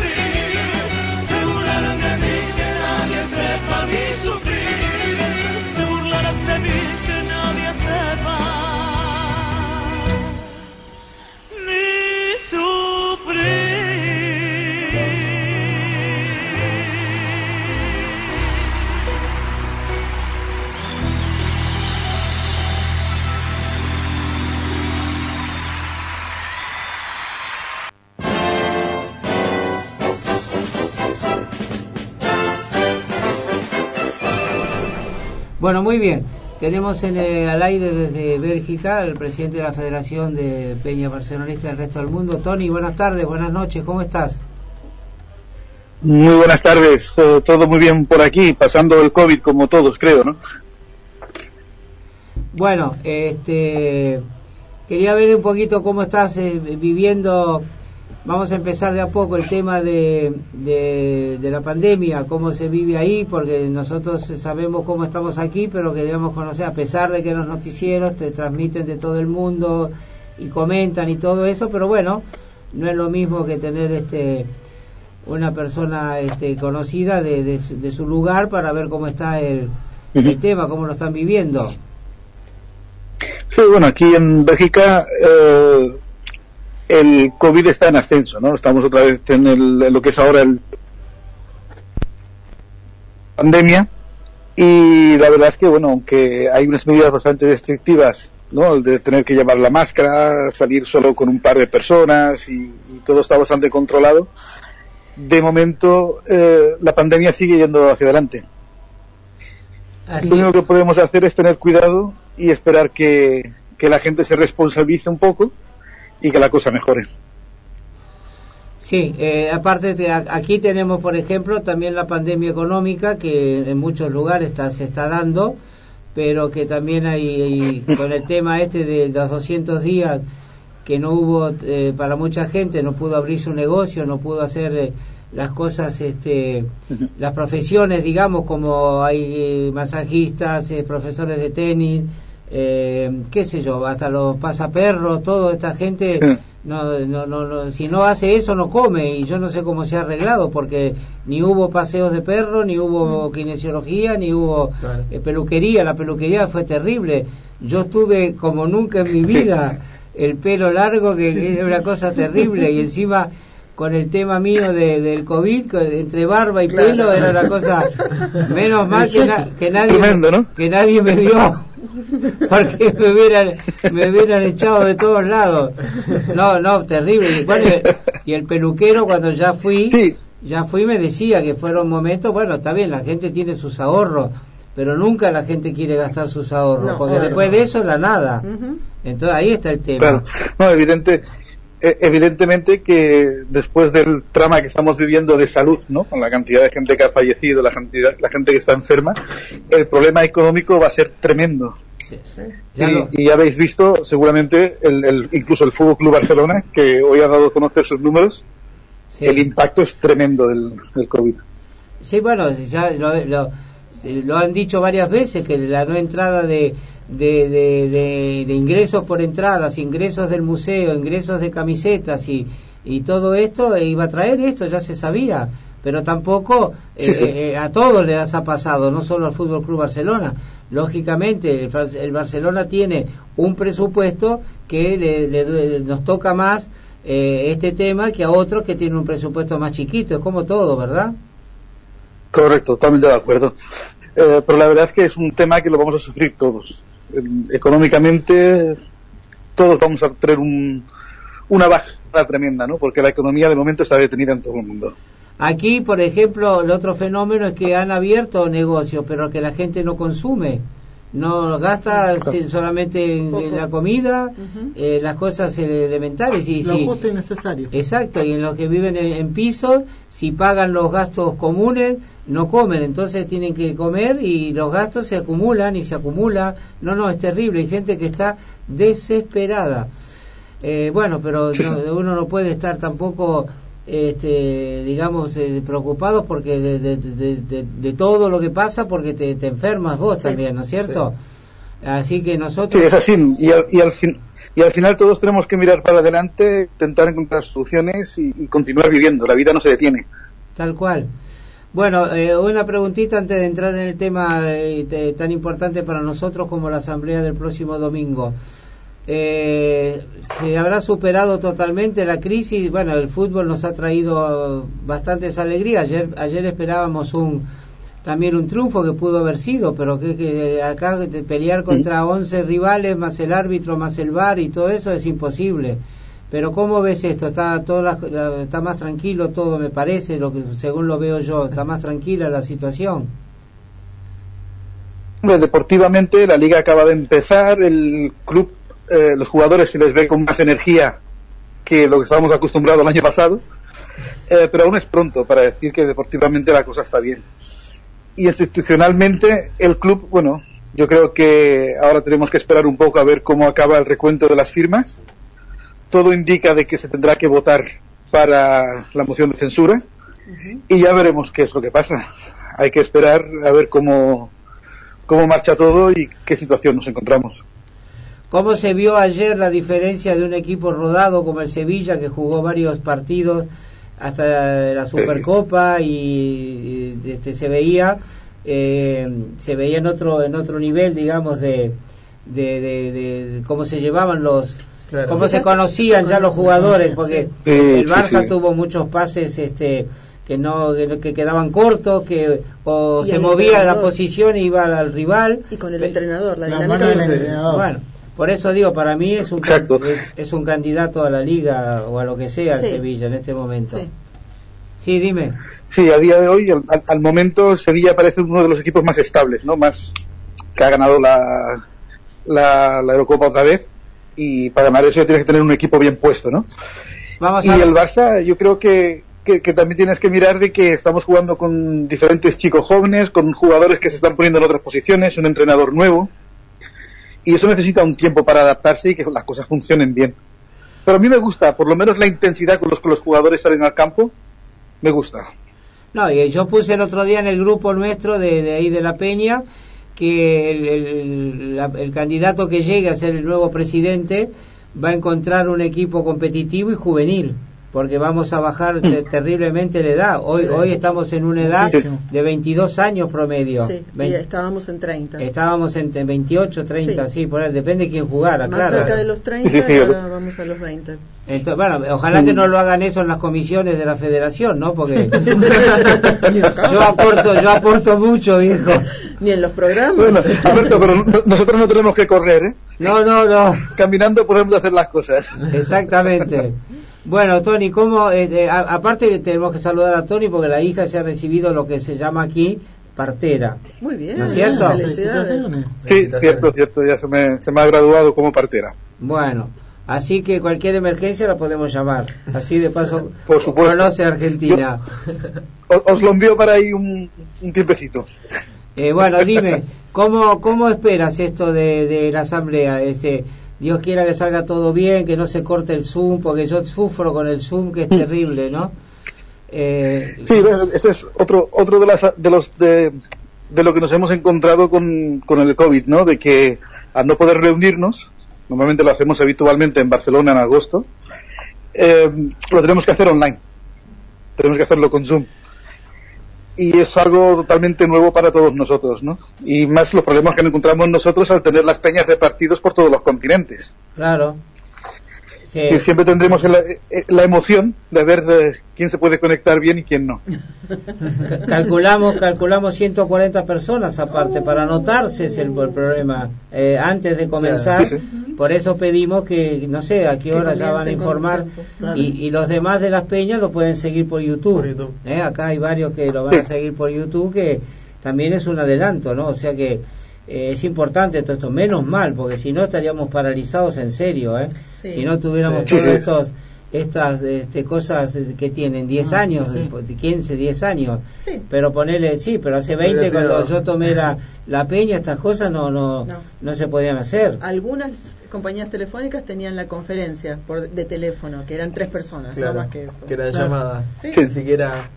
Bueno, muy bien. Tenemos en el, al aire desde Bélgica el presidente de la Federación de Peña Barcelonista del resto del mundo. Tony, buenas tardes, buenas noches, ¿cómo estás? Muy buenas tardes, eh, todo muy bien por aquí, pasando el COVID como todos, creo, ¿no? Bueno, este, quería ver un poquito cómo estás eh, viviendo, vamos a empezar de a poco el tema de, de, la pandemia, cómo se vive ahí, porque nosotros sabemos cómo estamos aquí, pero queríamos conocer, a pesar de que los noticieros te transmiten de todo el mundo y comentan y todo eso, pero bueno, no es lo mismo que tener este una persona este, conocida de, de, su lugar para ver cómo está el, el tema, cómo lo están viviendo. Sí, bueno, aquí en Bélgica eh, el COVID está en ascenso, ¿no? Estamos otra vez en, lo que es ahora el pandemia y la verdad es que, bueno, aunque hay unas medidas bastante restrictivas, ¿no? El de tener que llevar la máscara, salir solo con un par de personas y todo está bastante controlado, de momento eh, la pandemia sigue yendo hacia adelante. Lo único que podemos hacer es tener cuidado y esperar que, la gente se responsabilice un poco y que la cosa mejore. Sí, eh, aparte aquí tenemos, por ejemplo, también la pandemia económica que en muchos lugares está, se está dando, pero que también hay, con el tema este de los 200 días que no hubo eh, para mucha gente, no pudo abrir su negocio, no pudo hacer eh, las cosas, este, las profesiones, digamos, como hay eh, masajistas, profesores de tenis, qué sé yo, hasta los pasaperros, toda esta gente, no, no, no, si no hace eso no come y yo no sé cómo se ha arreglado porque ni hubo paseos de perro, ni hubo kinesiología, ni hubo peluquería, la peluquería fue terrible. Yo estuve como nunca en mi vida el pelo largo, que, era una cosa terrible, y encima con el tema mío de, del COVID, entre barba y pelo, era una cosa, menos mal que, nadie, que nadie me vio, porque me hubieran, me hubieran echado de todos lados. No, no, terrible. Y, el peluquero cuando ya fui, ya fui me decía que fueron momentos, bueno, está bien, la gente tiene sus ahorros, pero nunca la gente quiere gastar sus ahorros, porque después de eso la nada. Entonces ahí está el tema. no, evidente, evidentemente que después del trama que estamos viviendo de salud, ¿no? Con la cantidad de gente que ha fallecido, la cantidad, la gente que está enferma, el problema económico va a ser tremendo. y, ya habéis visto seguramente el, incluso el Fútbol Club Barcelona que hoy ha dado a conocer sus números el impacto es tremendo del, del COVID. Sí bueno ya lo, lo han dicho varias veces que la no entrada de, de, de, de, ingresos por entradas, ingresos del museo, ingresos de camisetas y, y todo esto iba a traer esto, ya se sabía. Pero tampoco eh, eh, a todos les ha pasado, no solo al Fútbol Club Barcelona. Lógicamente, el, Barcelona tiene un presupuesto que le, nos toca más eh, este tema que a otros que tienen un presupuesto más chiquito. Es como todo, ¿verdad? Correcto, totalmente de acuerdo. Eh, pero la verdad es que es un tema que lo vamos a sufrir todos. Económicamente, todos vamos a tener un, una bajada tremenda, ¿no? Porque la economía de momento está detenida en todo el mundo. Aquí, por ejemplo, el otro fenómeno es que han abierto negocios, pero que la gente no consume no gasta solamente en, la comida, eh, las cosas elementales. Y, lo justo y necesario. Exacto, y en los que viven en, pisos, si pagan los gastos comunes, no comen, entonces tienen que comer y los gastos se acumulan y se acumula. No, no, es terrible, hay gente que está desesperada. Eh, bueno, pero uno no puede estar tampoco este, digamos, eh, preocupados porque de, de, todo lo que pasa, porque te, enfermas vos también, ¿no es cierto? Así que nosotros... Sí, es así, y al, y al, fin, y al final todos tenemos que mirar para adelante, intentar encontrar soluciones y, continuar viviendo, la vida no se detiene. Tal cual. Bueno, eh, una preguntita antes de entrar en el tema eh, tan importante para nosotros como la asamblea del próximo domingo eh, se habrá superado totalmente la crisis. Bueno, el fútbol nos ha traído bastantes alegrías. Ayer, ayer esperábamos un también un triunfo que pudo haber sido, pero que, que acá pelear contra 11 rivales, más el árbitro, más el bar y todo eso es imposible. Pero ¿cómo ves esto? Está todo está más tranquilo todo, me parece, lo que según lo veo yo, está más tranquila la situación. Deportivamente la liga acaba de empezar, el club eh, los jugadores se les ve con más energía que lo que estábamos acostumbrados el año pasado. eh, pero aún es pronto para decir que deportivamente la cosa está bien. Y institucionalmente el club, bueno, yo creo que ahora tenemos que esperar un poco a ver cómo acaba el recuento de las firmas. Todo indica de que se tendrá que votar para la moción de censura y ya veremos qué es lo que pasa. Hay que esperar a ver cómo, cómo marcha todo y qué situación nos encontramos. ¿Cómo se vio ayer la diferencia de un equipo rodado como el Sevilla, que jugó varios partidos hasta la Supercopa y, este, se veía eh, se veía en otro en otro nivel, digamos, de, de, cómo se llevaban los cómo se conocían ya los jugadores, porque el Barça tuvo muchos pases este que no que, quedaban cortos, que o se movía la posición y iba al rival. Y con el entrenador, la, Bueno, por eso digo, para mí es un, es, un candidato a la liga o a lo que sea el Sevilla en este momento. Sí. dime. Sí, a día de hoy, al, momento, Sevilla parece uno de los equipos más estables, ¿no? Más que ha ganado la, la, la Eurocopa otra vez y para ganar eso tienes que tener un equipo bien puesto, ¿no? Vamos y el Barça, yo creo que, que, también tienes que mirar de que estamos jugando con diferentes chicos jóvenes, con jugadores que se están poniendo en otras posiciones, un entrenador nuevo y eso necesita un tiempo para adaptarse y que las cosas funcionen bien. Pero a mí me gusta, por lo menos la intensidad con los que los jugadores salen al campo, me gusta. No, y yo puse el otro día en el grupo nuestro de, de ahí de la Peña que el, el, candidato que llegue a ser el nuevo presidente va a encontrar un equipo competitivo y juvenil porque vamos a bajar terriblemente la edad. Hoy hoy estamos en una edad de 22 años promedio. Sí, estábamos en 30. Estábamos en 28, 30, sí, por ahí, depende de quién jugara, Más claro. cerca de los 30, vamos a los 20. Entonces, bueno, ojalá que no lo hagan eso en las comisiones de la federación, ¿no? Porque yo aporto yo aporto mucho, hijo. Ni en los programas. Bueno, Alberto, pero nosotros no tenemos que correr, ¿eh? No, no, no. Caminando podemos hacer las cosas. Exactamente. Bueno, Tony, ¿cómo, eh, eh, aparte tenemos que saludar a Tony porque la hija se ha recibido lo que se llama aquí partera. Muy bien. ¿No es cierto? Sí, cierto, cierto, ya se me, se me ha graduado como partera. Bueno, así que cualquier emergencia la podemos llamar. Así de paso Por supuesto. conoce Argentina. os, lo envío para ahí un, un tiempecito. Eh, bueno, dime, ¿cómo, ¿cómo esperas esto de, de la asamblea? Este, Dios quiera que salga todo bien, que no se corte el Zoom, porque yo sufro con el Zoom, que es terrible, ¿no? Eh, sí, ese es otro, otro de, las, de los de, lo que nos hemos encontrado con, con el COVID, ¿no? De que al no poder reunirnos, normalmente lo hacemos habitualmente en Barcelona en agosto, eh, lo tenemos que hacer online. Tenemos que hacerlo con Zoom y es algo totalmente nuevo para todos nosotros, ¿no? Y más los problemas que encontramos nosotros al tener las peñas repartidos por todos los continentes. Claro. Y siempre tendremos la, eh, la emoción de ver eh, quién se puede conectar bien y quién no. calculamos calculamos 140 personas aparte. Para anotarse es el, problema eh, antes de comenzar. Por eso pedimos que no sé a qué hora ya van a informar. y, y, los demás de las peñas lo pueden seguir por YouTube. Acá hay varios que lo van a seguir por YouTube que también es un adelanto, ¿no? O sea que eh, es importante todo esto, menos mal, porque si no estaríamos paralizados en serio, ¿eh? Si no tuviéramos todos estos estas este, cosas que tienen 10 ah, años, 15, 10 años. Pero ponerle, sí, pero hace 20 cuando yo tomé la, la peña, estas cosas no, no, no, se podían hacer. Algunas compañías telefónicas tenían la conferencia por, de teléfono, que eran tres personas, no más que eso. Que eran llamadas, ni siquiera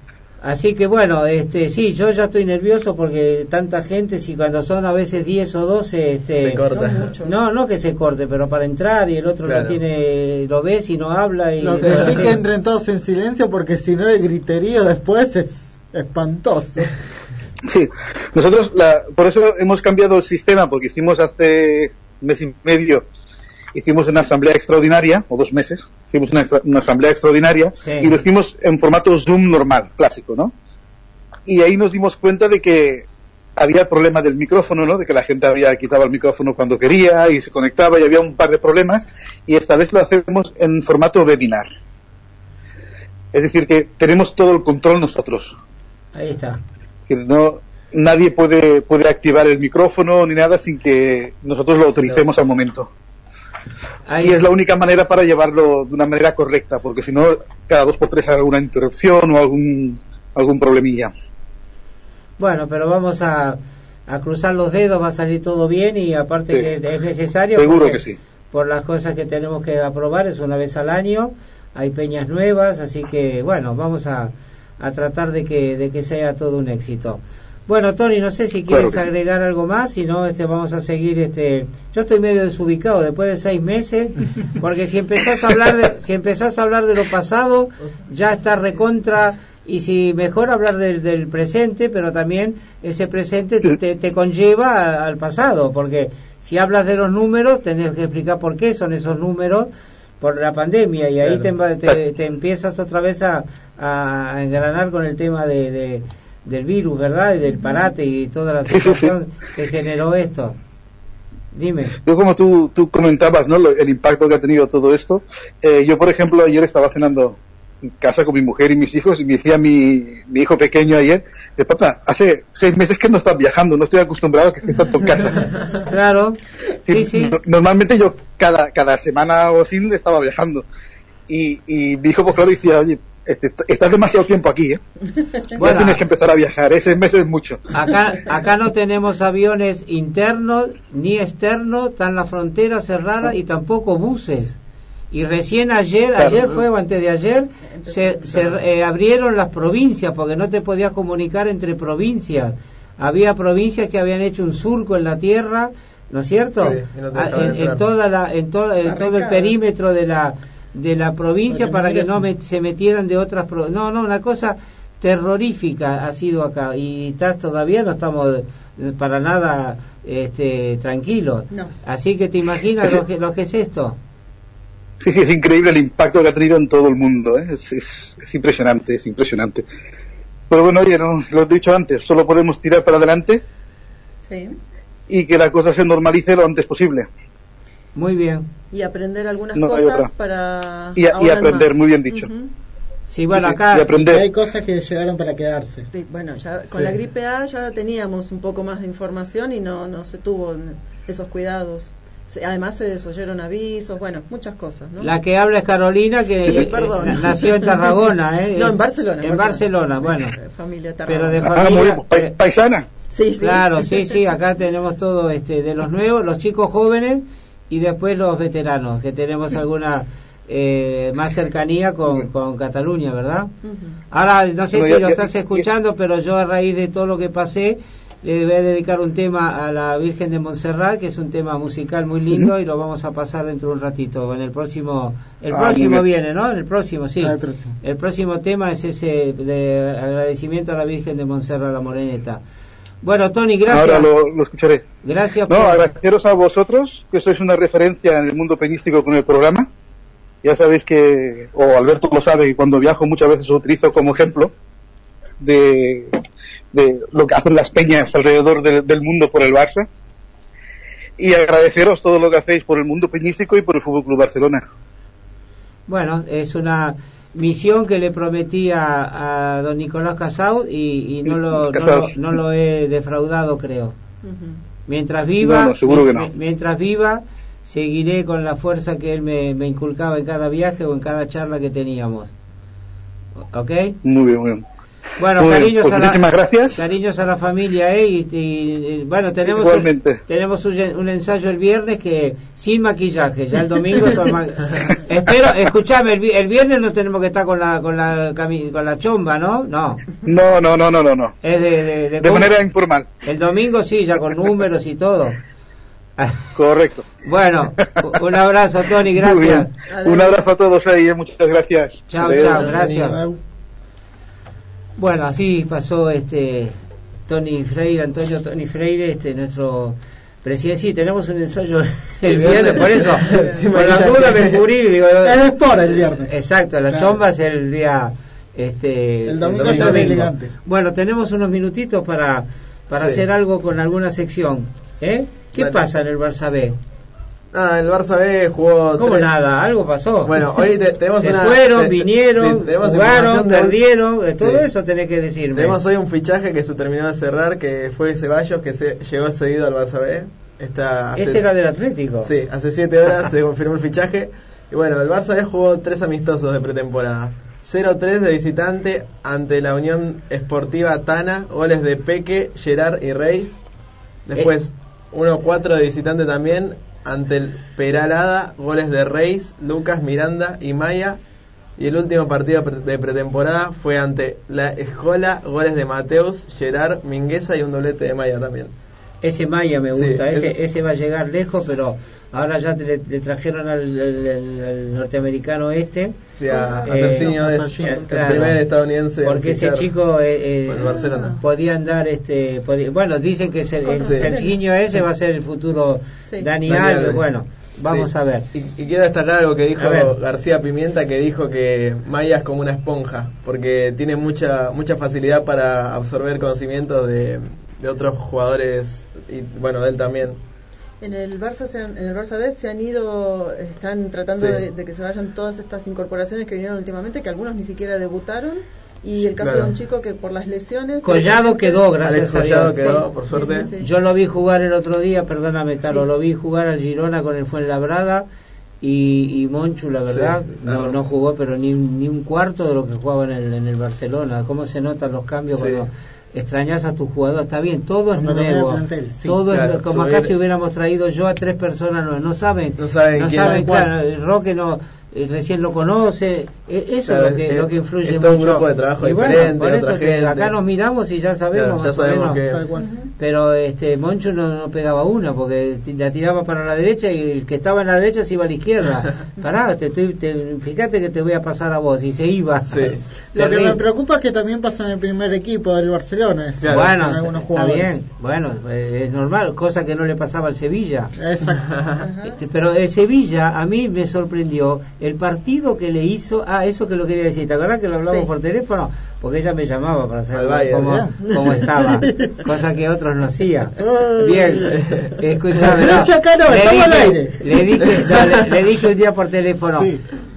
Así que bueno, este, sí, yo ya estoy nervioso porque tanta gente, si cuando son a veces 10 o 12, este, se corta. No, no que se corte, pero para entrar y el otro no tiene, lo ves y no habla. Y lo que sí que entren todos en silencio porque si no el griterío después es espantoso. Sí, nosotros la, por eso hemos cambiado el sistema porque hicimos hace un mes y medio hicimos una asamblea extraordinaria, o dos meses, hicimos una, asamblea extraordinaria y lo hicimos en formato Zoom normal, clásico, ¿no? Y ahí nos dimos cuenta de que había el problema del micrófono, ¿no? De que la gente había quitado el micrófono cuando quería y se conectaba y había un par de problemas y esta vez lo hacemos en formato webinar. Es decir, que tenemos todo el control nosotros. Ahí está. Que no, nadie puede, puede activar el micrófono ni nada sin que nosotros lo autoricemos al momento. Y es la única manera para llevarlo de una manera correcta, porque si no, cada dos por tres hay alguna interrupción o algún, algún problemilla. Bueno, pero vamos a, a cruzar los dedos, va a salir todo bien y aparte que es necesario. Seguro que sí. Por las cosas que tenemos que aprobar, es una vez al año, hay peñas nuevas, así que bueno, vamos a, a tratar de que, de que sea todo un éxito. Bueno, Tony, no sé si quieres agregar algo más, si no, este, vamos a seguir. Este, yo estoy medio desubicado después de seis meses, porque si empezás a hablar de, si empezás a hablar de lo pasado, ya está recontra y si mejor hablar del, del presente, pero también ese presente te, te conlleva al pasado, porque si hablas de los números, tenés que explicar por qué son esos números por la pandemia y ahí te, te, empiezas otra vez a, a, engranar con el tema de del virus, ¿verdad? Y del parate y toda la situación que generó esto. Dime. Yo como tú, tú comentabas, ¿no? el impacto que ha tenido todo esto. Eh, yo, por ejemplo, ayer estaba cenando en casa con mi mujer y mis hijos y me decía mi, mi hijo pequeño ayer, de papá, hace seis meses que no estás viajando, no estoy acostumbrado a que estés tanto en casa. claro. Sí, sí. Normalmente yo cada, cada semana o así estaba viajando. Y, y mi hijo, pues claro, decía, oye, este, estás demasiado tiempo aquí, ¿eh? Bueno, tienes que empezar a viajar, ese mes es mucho. Acá, acá no tenemos aviones internos ni externos, están la frontera cerrada y tampoco buses. Y recién ayer, ayer fue o antes de ayer, se, se eh, abrieron las provincias porque no te podías comunicar entre provincias. Había provincias que habían hecho un surco en la tierra, ¿no es cierto? Ah, en, toda la, en, todo, en todo el perímetro de la de la provincia para que no se metieran de otras no no una cosa terrorífica ha sido acá y estás todavía no estamos eh, para nada este, tranquilos. Así que te imaginas lo que, lo que es esto. Sí sí es increíble el impacto que ha tenido en todo el mundo ¿eh? es, es, impresionante es impresionante. Pero bueno oye no, lo he dicho antes solo podemos tirar para adelante sí. y que la cosa se normalice lo antes posible muy bien. Y aprender algunas cosas para... Y, aprender, muy bien dicho. Sí, bueno, acá hay cosas que llegaron para quedarse. bueno, ya con la gripe A ya teníamos un poco más de información y no, no se tuvo esos cuidados. Además se desoyeron avisos, bueno, muchas cosas. ¿no? La que habla es Carolina, que eh, nació en Tarragona. ¿eh? no, en Barcelona. En Barcelona, bueno. Familia Pero de ah, familia... paisana. Sí, sí. Claro, sí, sí, acá tenemos todo este, de los nuevos, los chicos jóvenes y después los veteranos, que tenemos alguna eh, más cercanía con, con Cataluña, ¿verdad? Ahora, no sé si lo estás escuchando, pero yo a raíz de todo lo que pasé, le voy a dedicar un tema a la Virgen de Montserrat, que es un tema musical muy lindo y lo vamos a pasar dentro de un ratito. En el próximo, el ah, próximo viene, ¿no? El próximo, sí. Ah, el, próximo. tema es ese de agradecimiento a la Virgen de Montserrat, la Moreneta. Bueno, Tony, gracias. Ahora lo, escucharé. Gracias. No, agradeceros a vosotros, que sois una referencia en el mundo peñístico con el programa. Ya sabéis que, o Alberto lo sabe, que cuando viajo muchas veces lo utilizo como ejemplo de, de lo que hacen las peñas alrededor del mundo por el Barça. Y agradeceros todo lo que hacéis por el mundo peñístico y por el Fútbol Club Barcelona. Bueno, es una misión que le prometí a, don Nicolás Casau y, no, lo, no, lo, he defraudado, creo. Mientras viva, mientras viva, seguiré con la fuerza que él me, inculcaba en cada viaje o en cada charla que teníamos. ¿Ok? Muy bien, muy bien. Bueno, cariños, pues a la, gracias. cariños a la familia, ¿eh? Y, bueno, tenemos, un, tenemos un, ensayo el viernes que sin maquillaje, ya el domingo. Espero, escuchame, el, viernes no tenemos que estar con la, con la, con la chomba, ¿no? No. No, no, no, no, no. no. Es de, de, manera informal. El domingo sí, ya con números y todo. Correcto. Bueno, un abrazo, Tony, gracias. Un abrazo a todos ahí, eh, muchas gracias. Chao, chao, gracias. Bueno, así pasó este Tony Freire, Antonio Tony Freire, este nuestro presidente. Sí, tenemos un ensayo el viernes, por eso, por la duda me cubrí. Digo, es por el viernes. Exacto, la chomba es el día. Este, el domingo, es elegante. Bueno, tenemos unos minutitos para, para hacer algo con alguna sección. ¿eh? ¿Qué pasa en el Barça B? Ah, el Barça B jugó. ¿Cómo nada? Algo pasó. Bueno, hoy tenemos Se una. fueron, vinieron, jugaron, perdieron, todo eso tenés que decirme. Tenemos hoy un fichaje que se terminó de cerrar, que fue Ceballos, que se llegó cedido al Barça B. Está Ese era del Atlético. Sí, hace siete horas se confirmó el fichaje. Y bueno, el Barça ya jugó tres amistosos de pretemporada. 0-3 de visitante ante la Unión Esportiva Tana, goles de Peque, Gerard y Reis. Después 1-4 de visitante también ante el Peralada, goles de Reis, Lucas, Miranda y Maya. Y el último partido de pretemporada fue ante la Escola, goles de Mateus, Gerard, Mingueza y un doblete de Maya también. Ese Maya me gusta, ese, ese va a llegar lejos, pero ahora ya le, trajeron al, norteamericano este. Sí, a, eh, el primer estadounidense. Porque ese chico eh, eh podía andar, este, bueno, dicen que el, el Serginho ese va a ser el futuro Daniel, bueno. Vamos a ver. Y, quiero destacar algo que dijo García Pimienta, que dijo que Maya es como una esponja, porque tiene mucha mucha facilidad para absorber conocimientos de, de otros jugadores y bueno, de él también. En el Barça se en el Barça B se han ido, están tratando de, que se vayan todas estas incorporaciones que vinieron últimamente, que algunos ni siquiera debutaron. Y el caso de un chico que por las lesiones. Collado quedó, gracias a Dios. quedó, por suerte. Yo lo vi jugar el otro día, perdóname, Carlos, lo vi jugar al Girona con el Fuenlabrada. Y, y Monchu, la verdad, no, no jugó, pero ni, ni un cuarto de lo que jugaba en el, en el Barcelona. ¿Cómo se notan los cambios cuando extrañas a tu jugador, está bien, todo es nuevo, todo es, como acá si hubiéramos traído yo a tres personas, no, no saben, no saben, no saben claro, el Roque no, recién lo conoce, eh, eso es lo que, lo que influye mucho. un grupo de trabajo diferente, por eso acá nos miramos y ya sabemos, pero este Moncho no, pegaba una porque la tiraba para la derecha y el que estaba en la derecha se iba a la izquierda. Pará, te, te, fíjate que te voy a pasar a vos y se iba. Lo que me preocupa es que también pasa en el primer equipo del Barcelona. bueno, está bien, bueno, eh, es normal, cosa que no le pasaba al Sevilla. Exacto. Este, pero el Sevilla a mí me sorprendió el partido que le hizo, ah, eso que lo quería decir, ¿te acuerdas que lo hablamos por teléfono? Porque ella me llamaba para saber cómo, cómo, estaba, cosa que otros no hacían. Bien, escúchame, no, le, dije, le, dije, un día por teléfono,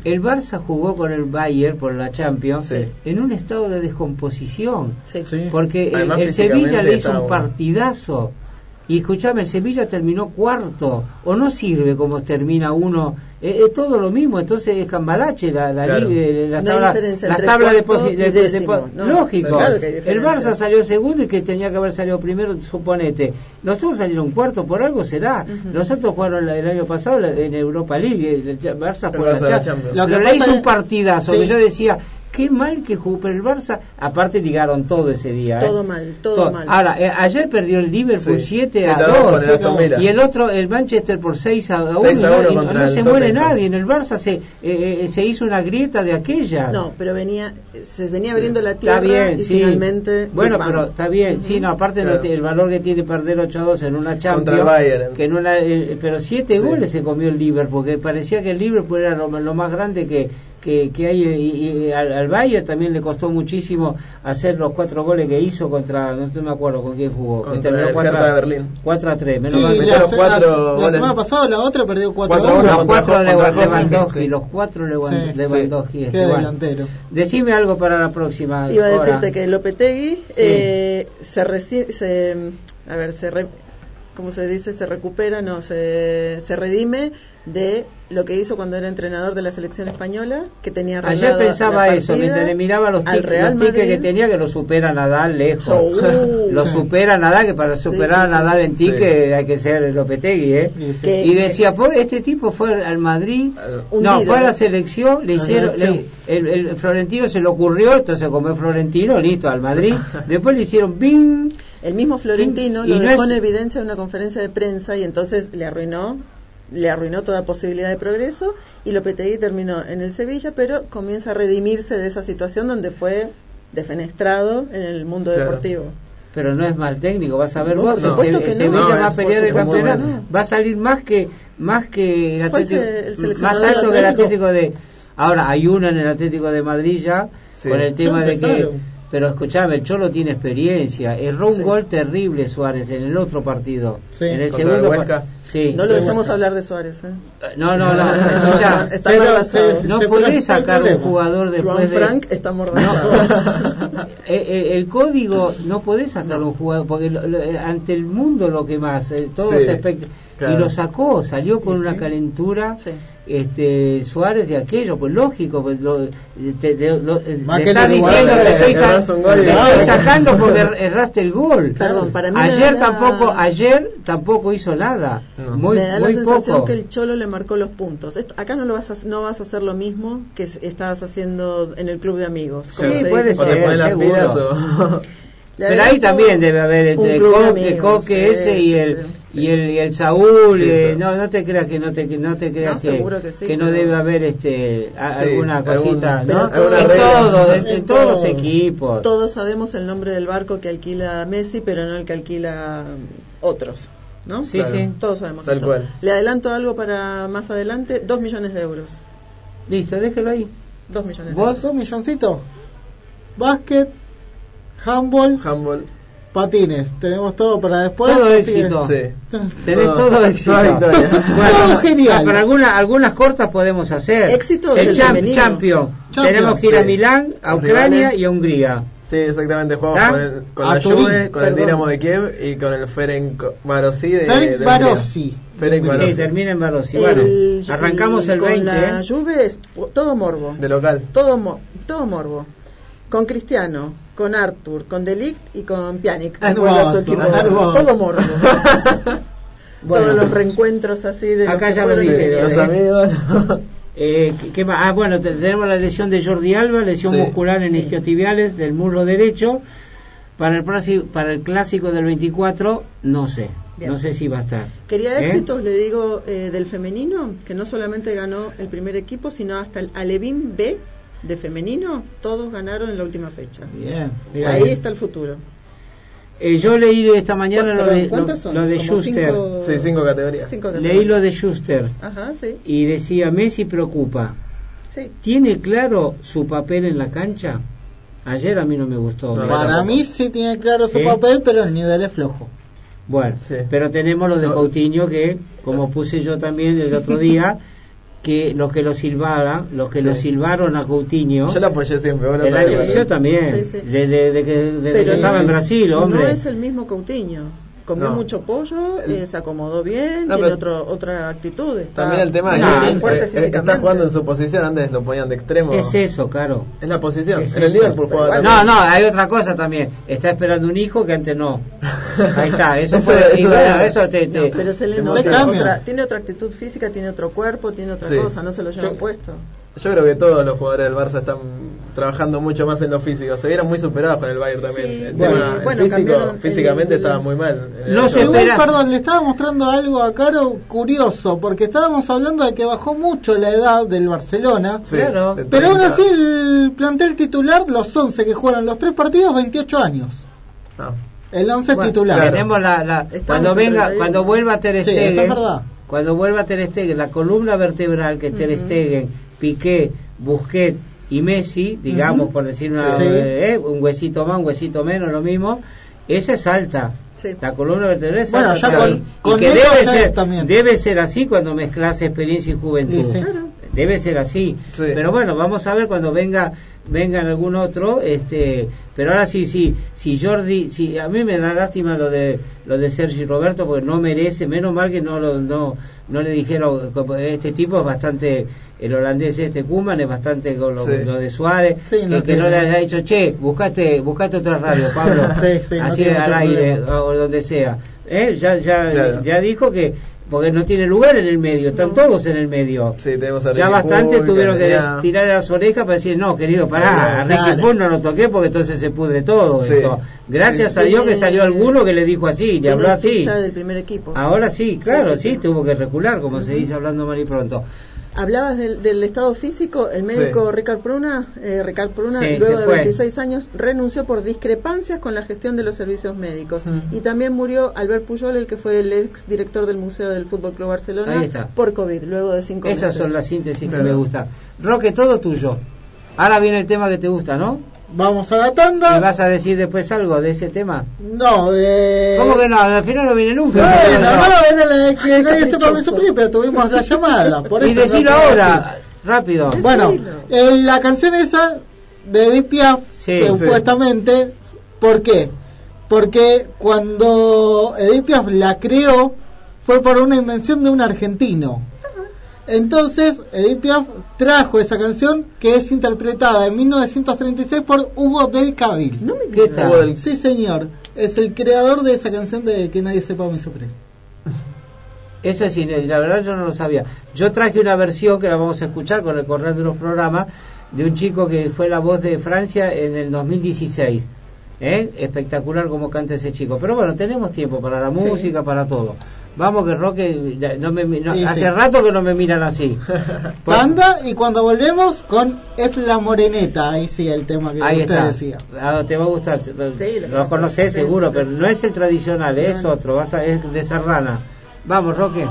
el Barça jugó con el Bayern por la Champions en un estado de descomposición, porque el Sevilla le hizo un partidazo y escuchame, el Sevilla terminó cuarto, o no sirve como termina uno, eh, es todo lo mismo, entonces es cambalache la, la, la, tabla, la tabla de, lógico. el Barça salió segundo y que tenía que haber salido primero, suponete. Nosotros salieron cuarto, por algo será. Nosotros jugaron el año pasado en Europa League, el Barça fue la Champions. Pero le hizo un partidazo, que yo decía, qué mal que jugó, pero el Barça, aparte ligaron todo ese día. Todo ¿eh? mal, todo, mal. Ahora, eh, ayer perdió el Liverpool 7 a 2 y el otro, el Manchester por 6 a 1. no, se muere nadie, en el Barça se, eh, se hizo una grieta de aquella. No, pero venía, se venía abriendo la tierra está bien, y finalmente... Bueno, pero está bien, sí, no, aparte el valor que tiene perder 8 a 2 en una Champions, que en una, pero 7 goles se comió el Liverpool, porque parecía que el Liverpool era lo, lo más grande que que, que hay y, al, Bayern también le costó muchísimo hacer los cuatro goles que hizo contra no sé me acuerdo con quién jugó contra el 4 a, Berlín. 4 a 3 menos sí, la, cuatro la, semana pasada la otra perdió 4 a 1 los cuatro Lewandowski los cuatro Lewandowski este, delantero. Decime algo para la próxima iba a decirte que Lopetegui eh, se, se a ver se re, como se dice se recupera no se, se redime de lo que hizo cuando era entrenador de la selección española, que tenía Ayer pensaba eso, mientras le miraba los, tickets que tenía, que lo supera Nadal lejos. Uh, lo supera Nadal, que para superar a Nadal en ticket hay que ser Lopetegui, ¿eh? y decía, por este tipo fue al Madrid, no, fue a la selección, le hicieron, el, Florentino se le ocurrió, entonces como es Florentino, listo, al Madrid, después le hicieron ¡bing! El mismo Florentino lo dejó en evidencia en una conferencia de prensa y entonces le arruinó le arruinó toda posibilidad de progreso y Lopetegui terminó en el Sevilla, pero comienza a redimirse de esa situación donde fue defenestrado en el mundo deportivo. Pero no es mal técnico, vas a ver vos, el, Sevilla va a pelear el campeonato, va a salir más que más que el Atlético, más alto que el Atlético. De ahora hay uno en el Atlético de Madrid ya con el tema de que pero escuchame, el Cholo tiene experiencia. Erró un Sí. gol terrible Suárez en el otro partido. Sí. en el segundo. Sí. No lo dejemos hablar de Suárez. ¿eh? No, no, no. escuchá, Está Pero mordazado. se- no se podés sacar un jugador después Juan de. Frank está mordazado. Eh, eh, el código no podés sacar un jugador porque lo- lo- eh, ante el mundo lo que más eh, todos Sí, se expect- claro. y lo sacó salió con Sí, una sí. calentura Sí. este Suárez de aquello pues lógico pues lo, te- de- lo- eh, Más que está diciendo te estoy, sa- estoy sacando porque er- erraste el gol Perdón, para mí ayer tampoco ayer tampoco hizo nada No. muy, Me da la sensación poco que el Cholo le marcó los puntos. Esto- acá no lo vas a, no vas a hacer lo mismo que estabas haciendo en el club de amigos. como Sí, se puede dice ser, las pilas o... Pero ahí también debe haber entre de Coque, amigos, Coque sí, ese y el sí. y el, y el Saúl Sí, eh, no no te creas que no te no te creas No, que, que sí, no debe haber este a- Sí, alguna algún- cosita pero no todo- en todo en, En en todos los equipos Todos sabemos el nombre del barco que alquila Messi, pero no el que alquila otros. ¿No? sí Claro. sí Todos sabemos Tal esto. cual. Le adelanto algo para más adelante: dos millones de euros. listo déjelo ahí Dos millones de ¿Vos? euros. ¿Dos milloncitos? Básquet, handball, Handball. patines. Tenemos todo para después. Todo éxito. Sí. tenés Todo- todo éxito. Todo genial. pero algunas algunas cortas podemos hacer Éxito el champ- femenino. champion. Champion, tenemos que ir a. Milán a Ucrania rivales. y a Hungría Sí, exactamente. Jugamos ¿Ah? con, el, con la Turín, Juve, con el. Dinamo de Kiev y con el Ferenc Barossi de, Ferenc. Barossi. Ferenc Sí, Barossi. sí termina en Barossi bueno El- arrancamos el con 20 la ¿eh? Juve es todo morbo. De local. Todo, mo- todo morbo. Con Cristiano, con Arthur, con Delict y con Pjanic. que Hermoso, vuelve a su equipo. hermoso. Todo morbo. Bueno. Todos los reencuentros así de los Acá que ya lo fueron dije. Los amigos. Eh, ¿qué- más? Ah, bueno, te- tenemos la lesión de Jordi Alba, lesión Sí. muscular en isquiotibiales del muslo derecho. Para el, próximo- para el clásico del 24, no sé. Bien. No sé si va a estar. Quería ¿Eh? éxitos, le digo, eh, del femenino, que no solamente ganó el primer equipo, sino hasta el Alevín B de femenino, todos ganaron en la última fecha. Bien. Ahí está el futuro. Eh, yo leí esta mañana lo de, lo, ¿cuántas son? lo de Schuster. cinco- Sí, cinco categorías. cinco Leí lo de Schuster Ajá, sí. y decía, Messi preocupa. sí. ¿Tiene claro su papel en la cancha? Ayer a mí no me gustó. No, Para mí sí tiene claro su ¿Sí? papel, pero el nivel es flojo. Bueno, Sí. pero tenemos lo de No. Coutinho que, como puse yo también el otro día, que los que lo silbaran, los que Sí. lo silbaron a Coutinho, Yo la apoyé siempre. sabés, año- ¿verdad? yo también, Sí, sí. desde, desde que, desde que estaba en Brasil, hombre. No es el mismo Coutinho. Comió No. mucho pollo, El- eh, se acomodó bien, No, tiene otro, otra actitud. está También el tema No, es que es eh, eh, está jugando en su posición. Antes lo ponían de extremo. Es eso, claro. Es la posición. Es en el. Liverpool jugaba No, no, hay otra cosa también. Está esperando un hijo que antes no. Ahí está, eso, Eso- fue, y eso- bueno, eso te, te- No, pero se le nota otra, tiene otra actitud física, tiene otro cuerpo, tiene otra Sí. cosa, no se lo llevan Yo- puesto. Yo creo que todos los jugadores del Barça están trabajando mucho más en lo físico. Se vieron muy superados con el Bayern también. Sí, el bueno, tema el bueno, físico, cambiaron físicamente el- estaba muy mal. No se espera- perdón, le estaba mostrando algo a Caro curioso, porque estábamos hablando de que bajó mucho la edad del Barcelona. Sí, Claro. de Pero aún 30. así el plantel titular, los 11 que jugaron los tres partidos, 28 años. No. El 11 Bueno, titular. Tenemos la, cuando en venga, 31. cuando vuelva Ter Sí, Stegen, eso es verdad. cuando vuelva Ter Stegen, la columna vertebral que Ter. Stegen, Piqué, Busquets y Messi, digamos por decir una, Sí. eh, un huesito más, un huesito menos, lo mismo, esa es alta. Sí. La columna vertebral es Bueno, alta ya también. con- con y que debe ser, también. debe ser así cuando mezclas experiencia y juventud. Y sí. Claro. Debe ser así. Sí. Pero bueno, vamos a ver cuando venga venga algún otro, este, pero ahora sí sí, si Jordi, si a mí me da lástima lo de lo de Sergi Roberto porque no merece, menos mal que no lo no no le dijeron este tipo es bastante el holandés este Kuman es bastante con lo, Sí. lo de Suárez, que, no que no le haya dicho, "Che, buscate buscate otra radio, Pablo." Sí, sí, no así al aire problema. o donde sea. ¿Eh? Ya ya Claro. ya dijo que porque no tiene lugar en el medio, están No. todos en el medio. Sí, tenemos a Ya bastante tuvieron que tirar las orejas para decir, no, querido, pará, a. Ricky no lo toqué porque entonces se pudre todo. Sí. Gracias Sí. a Dios que salió alguno que le dijo así, le habló así. ficha del primer equipo. Ahora sí, claro, sí, sí, sí. tuvo que recular, como se dice hablando mal y pronto. Hablabas del, del estado físico, el médico Sí. Ricard Pruna, eh, Ricard Pruna Sí, luego de fue. 26 años renunció por discrepancias con la gestión de los servicios médicos. Y también murió Albert Puyol, el que fue el ex director del Museo del Fútbol Club Barcelona, por COVID, luego de cinco Esas meses. son las síntesis que me gustan. Roque, todo tuyo. Ahora viene el tema que te gusta, ¿no? Vamos a la tanda. ¿Me vas a decir después algo de ese tema? No, eh... ¿Cómo que no? Al final no viene nunca. Bueno, no, no, era la que nadie sepa suplir, pero tuvimos la llamada. Por y eso decirlo no ahora, rápido. Bueno, eh, la canción esa de Edith Piaf, Sí, supuestamente, ¿por qué? Porque cuando Edith Piaf la creó, fue por una invención de un argentino. Entonces, Edith Piaf trajo esa canción que es interpretada en 1936 por Hugo del Cabil. No me ¿Qué digas. tal? Sí, señor. Es el creador de esa canción de Que nadie sepa me sufrir. Eso es inédito, la verdad yo no lo sabía. Yo traje una versión que la vamos a escuchar con el correr de los programas de un chico que fue la voz de Francia en el 2016. ¿Eh? Espectacular como canta ese chico. Pero bueno, tenemos tiempo para la música, para todo. Vamos que Roque, no me, no- Sí, hace sí. rato que no me miran así. Pues- Panda y cuando volvemos con Es la Moreneta. Ahí sí, el tema que Ahí usted está. decía. Ah, te va a gustar. lo lo Sí, seguro, sí, pero sí. no es el tradicional, es No. otro. Vas a, es de Serrana. Vamos, Roque.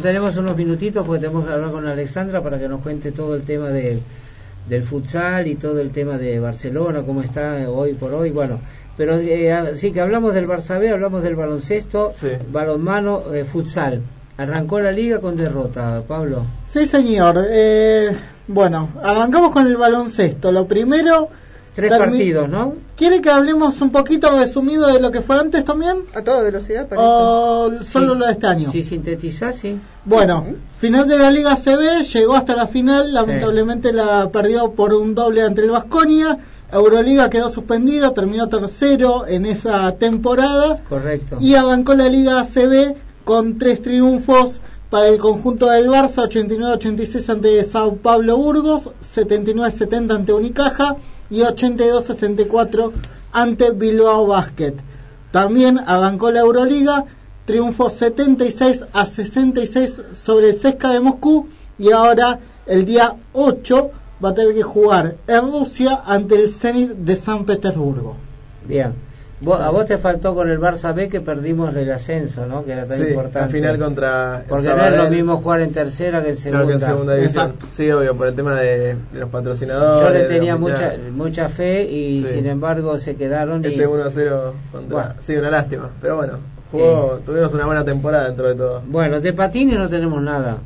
Bueno, tenemos unos minutitos porque tenemos que hablar con Alexandra para que nos cuente todo el tema del, del futsal y todo el tema de Barcelona, cómo está hoy por hoy. Bueno, pero eh, sí que hablamos del Barça B, hablamos del baloncesto, Sí. balonmano, eh, futsal. Arrancó la liga con derrota, Pablo. Sí, señor. Eh, Bueno, arrancamos con el baloncesto. Lo primero... Tres partidos, ¿no? ¿Quiere que hablemos un poquito resumido de lo que fue antes también? A toda velocidad, parece. ¿O solo lo de este año? Si sintetizás, sí. Bueno, final de la Liga CB, llegó hasta la final, lamentablemente la perdió por un doble ante el Vasconia. Euroliga quedó suspendida, terminó tercero en esa temporada. Correcto. Y arrancó la Liga CB con tres triunfos para el conjunto del Barça, 89-86 ante Sao Paulo Burgos, 79-70 ante Unicaja y 82-64 ante Bilbao Basket. También arrancó la Euroliga, triunfo 76 a 66 sobre Sesca de Moscú y ahora el día 8 va a tener que jugar en Rusia ante el Zenit de San Petersburgo. Bien a vos te faltó con el Barça B que perdimos el ascenso, ¿no? Que era tan importante. La final contra. Porque no es lo mismo jugar en tercera que en segunda. que en segunda división. Sí, obvio, por el tema de, los patrocinadores. Yo le tenía mucha, mucha fe y sin embargo se quedaron. Ese 1 a 0 contra. Sí, una lástima. Pero bueno, jugó, tuvimos una buena temporada dentro de todo. Bueno, de patines no tenemos nada.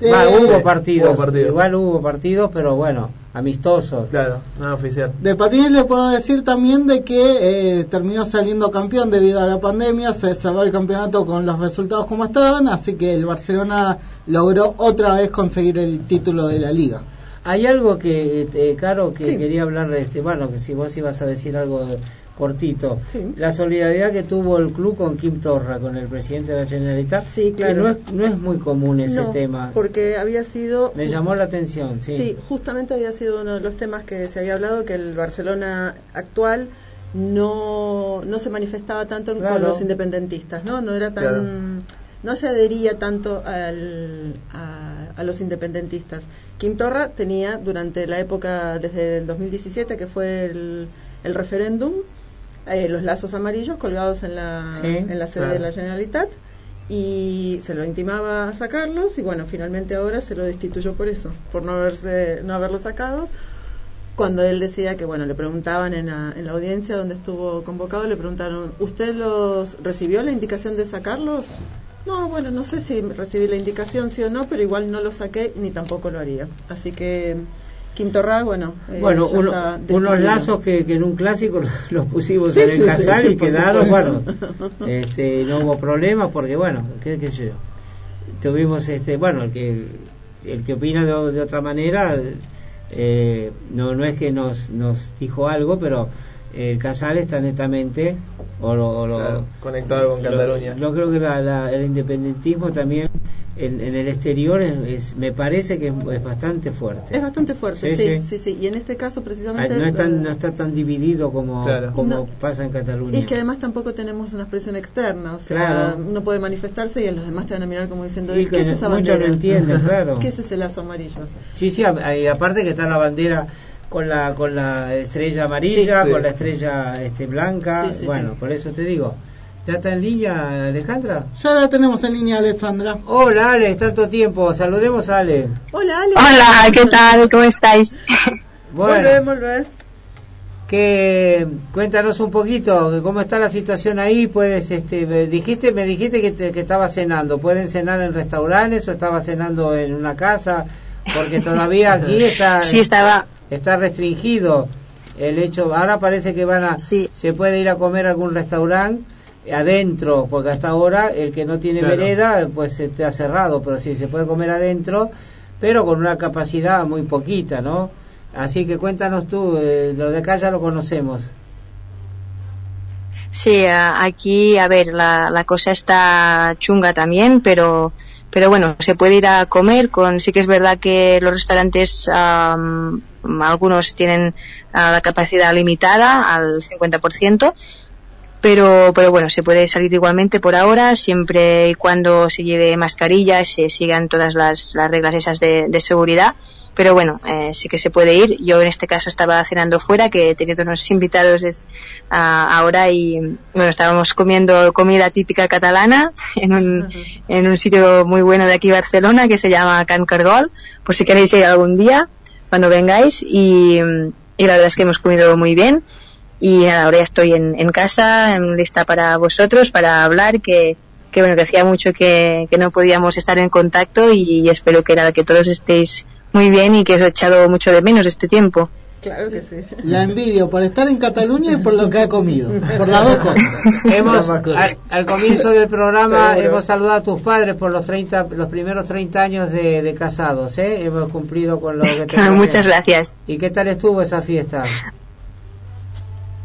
hubo, partidos, igual hubo partidos, pero bueno, amistosos. Claro, nada oficial. De patines le puedo decir también de que eh, terminó saliendo campeón debido a la pandemia, se cerró el campeonato con los resultados como estaban, así que el Barcelona logró otra vez conseguir el título de la liga. Hay algo que, eh, Caro, que quería hablar, este, bueno, que si vos ibas a decir algo cortito. La solidaridad que tuvo el club con Kim Torra, con el presidente de la Generalitat, sí, claro. que no es, no es muy común ese tema. porque había sido... Me llamó la atención, sí. Sí, justamente había sido uno de los temas que se había hablado, que el Barcelona actual no, no se manifestaba tanto con los independentistas, ¿no? No era tan... No se adhería tanto al, a, a los independentistas. Kim Torra tenía durante la época, desde el 2017, que fue el, el referéndum, eh, los lazos amarillos colgados en la, en la sede de la Generalitat y se lo intimaba a sacarlos y bueno, finalmente ahora se lo destituyó por eso, por no, haberse, no haberlos sacados. Cuando él decía que, bueno, le preguntaban en la, en la audiencia donde estuvo convocado, le preguntaron, ¿usted los recibió la indicación de sacarlos? No, bueno, no sé si recibí la indicación, sí o no, pero igual no lo saqué ni tampoco lo haría. Así que Quinto bueno. Eh, bueno, unos lazos que, en un clásico los pusimos en el casal y quedaron, bueno, este, no hubo problemas porque, bueno, qué, qué sé yo. Tuvimos, este, bueno, el que, el que opina de, otra manera, eh, no, no es que nos, nos dijo algo, pero el casal está netamente o lo, conectado con Cataluña. Yo creo que el independentismo también en, el exterior es, me parece que es, bastante fuerte. Es bastante fuerte, sí sí, sí, Y en este caso precisamente... No, está tan dividido como, como pasa en Cataluña. Y es que además tampoco tenemos una expresión externa, o sea, uno puede manifestarse y los demás te van a mirar como diciendo, ¿qué es esa bandera? no entienden, claro. ¿Qué es ese lazo amarillo? Sí, sí, y aparte que está la bandera con la con la estrella amarilla, con la estrella este blanca, bueno, por eso te digo. ¿Ya está en línea Alejandra? Ya la tenemos en línea Alejandra. Hola Ale, tanto tiempo. Saludemos a Ale. Hola Ale. Hola, ¿qué tal? ¿Cómo estáis? Bueno, volver, Que cuéntanos un poquito cómo está la situación ahí. Puedes, este, me dijiste, me dijiste que, que estaba cenando. ¿Pueden cenar en restaurantes o estaba cenando en una casa? Porque todavía aquí está. sí, estaba está restringido el hecho. Ahora parece que van a, se puede ir a comer a algún restaurante adentro, porque hasta ahora el que no tiene vereda pues se ha cerrado, pero sí se puede comer adentro, pero con una capacidad muy poquita, ¿no? Así que cuéntanos tú, eh, lo de acá ya lo conocemos. Sí, aquí, a ver, la, la cosa está chunga también, pero pero bueno, se puede ir a comer con, sí que es verdad que los restaurantes, algunos tienen ah, la capacidad limitada al 50%, pero, pero bueno, se puede salir igualmente por ahora, siempre y cuando se lleve mascarilla, se sigan todas las, las reglas esas de, de seguridad. Pero bueno, eh, sí que se puede ir. Yo en este caso estaba cenando fuera, que he tenido unos invitados ahora y bueno, estábamos comiendo comida típica catalana en un, en un sitio muy bueno de aquí Barcelona que se llama Can Cargol, por si queréis ir algún día cuando vengáis. Y, y la verdad es que hemos comido muy bien y ahora ya estoy en, en casa, en lista para vosotros, para hablar, que, que bueno, que hacía mucho que, que no podíamos estar en contacto y espero que nada, que todos estéis muy bien y que os he echado mucho de menos este tiempo. Claro que sí. La envidio por estar en Cataluña y por lo que ha comido. Por las dos cosas. Hemos, al, comienzo del programa hemos saludado a tus padres por los 30, los primeros 30 años de, casados. ¿eh? Hemos cumplido con lo que te Muchas gracias. ¿Y qué tal estuvo esa fiesta?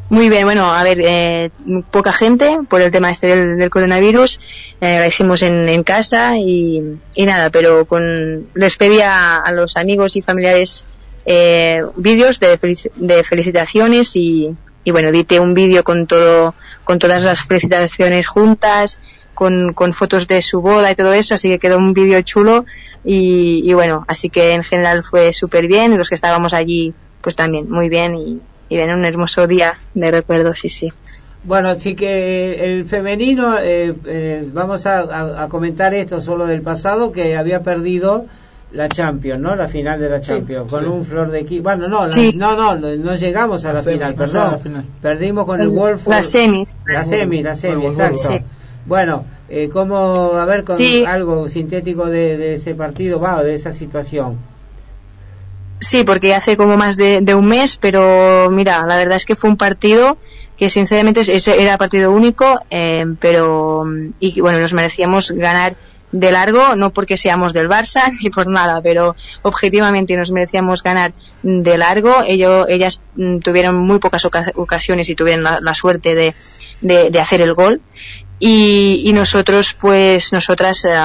Muy bien, bueno, a ver, eh, poca gente por el tema este del, coronavirus, eh, la hicimos en, casa y, nada, pero con les pedí a, los amigos y familiares eh, vídeos de, de felicitaciones y, y bueno, edité un vídeo con todo, con todas las felicitaciones juntas, con, con fotos de su boda y todo eso, así que quedó un vídeo chulo y, y bueno, así que en general fue súper bien, los que estábamos allí pues también muy bien y, y ven un hermoso día de recuerdo, sí, sí. Bueno, sí que el femenino, eh, eh, vamos a, comentar esto solo del pasado, que había perdido la Champions, ¿no? La final de la Champions, con un flor de equipo. Bueno, no, no, no, no llegamos a la, final, perdón. Perdimos con el, Wolf. La semi. La semi, la semi, exacto. Bueno, eh, ¿cómo, a ver, con algo sintético de, de ese partido, va, de esa situación? Sí, porque hace como más de, un mes, pero mira, la verdad es que fue un partido que sinceramente era partido único, eh, pero y bueno, nos merecíamos ganar de largo, no porque seamos del Barça ni por nada, pero objetivamente nos merecíamos ganar de largo. Ellos, ellas mm, tuvieron muy pocas ocasiones y tuvieron la, suerte de, de, hacer el gol. Y, y nosotros, pues, nosotras, eh,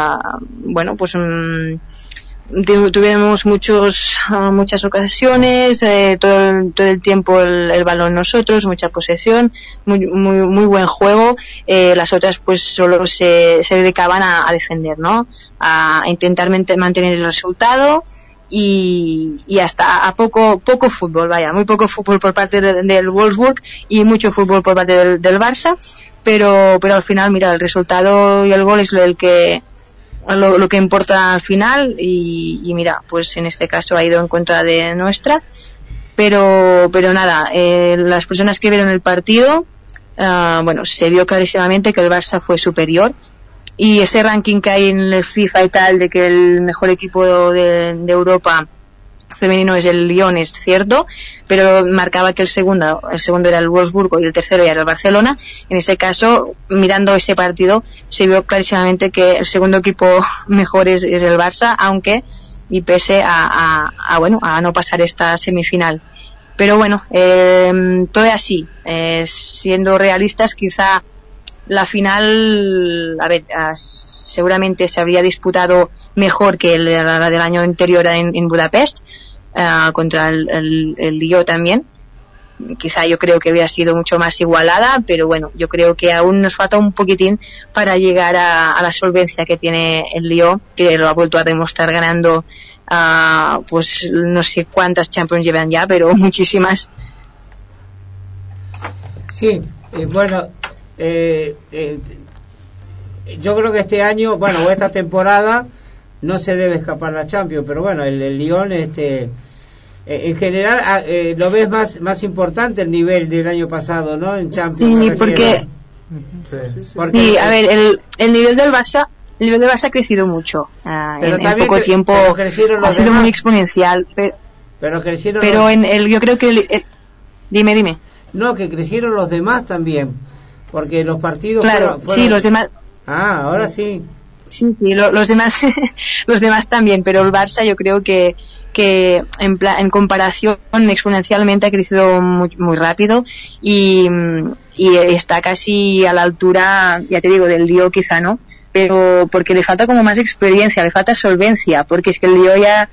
bueno, pues, mm, tuvimos muchos ah, muchas ocasiones eh, todo, el, todo el tiempo el, balón nosotros mucha posesión muy muy, muy buen juego. Eh, las otras pues solo se, se dedicaban a, defender no a, intentar mantener el resultado y, y, hasta a poco poco fútbol vaya muy poco fútbol por parte del Wolfsburg y mucho fútbol por parte del, del Barça pero pero al final mira el resultado y el gol es el que lo, que importa al final y, mira, pues en este caso ha ido en contra de nuestra. Pero, pero nada, eh, las personas que vieron el partido, uh, bueno, se vio clarísimamente que el Barça fue superior y ese ranking que hay en el FIFA y tal de que el mejor equipo de Europa femenino es el Lyon, es cierto, pero marcaba que el segundo, el segundo era el Wolfsburgo y el tercero era el Barcelona. En ese caso, mirando ese partido, se vio clarísimamente que el segundo equipo mejor es, el Barça, aunque y pese a, bueno a no pasar esta semifinal. Pero bueno, eh, todo es así. Eh, siendo realistas, quizá la final, a ver, seguramente se habría disputado mejor que la del año anterior en Budapest, eh, contra el, el, también. Quizá yo creo que hubiera sido mucho más igualada, pero bueno, yo creo que aún nos falta un poquitín para llegar a, la solvencia que tiene el Lío, que lo ha vuelto a demostrar ganando, uh, pues no sé cuántas Champions llevan ya, pero muchísimas. Sí, eh, bueno, eh, yo creo que este año, bueno, o esta temporada, no se debe escapar la Champions, pero bueno, el, el Lyon, este, eh, en general, ah, eh, lo ves más, más importante el nivel del año pasado, ¿no? En Champions. Sí, porque, sí. a ver, el, el nivel del Barça el nivel del Barça ha crecido mucho ah, en, poco tiempo ha sido muy exponencial pero, pero crecieron pero en el yo creo que el, dime dime no que crecieron los demás también porque los partidos claro sí los demás ah ahora sí Sí, sí los demás los demás también, pero el Barça yo creo que que en, en comparación exponencialmente ha crecido muy, muy rápido y, y, está casi a la altura, ya te digo, del lío quizá no, pero porque le falta como más experiencia, le falta solvencia, porque es que el lío ya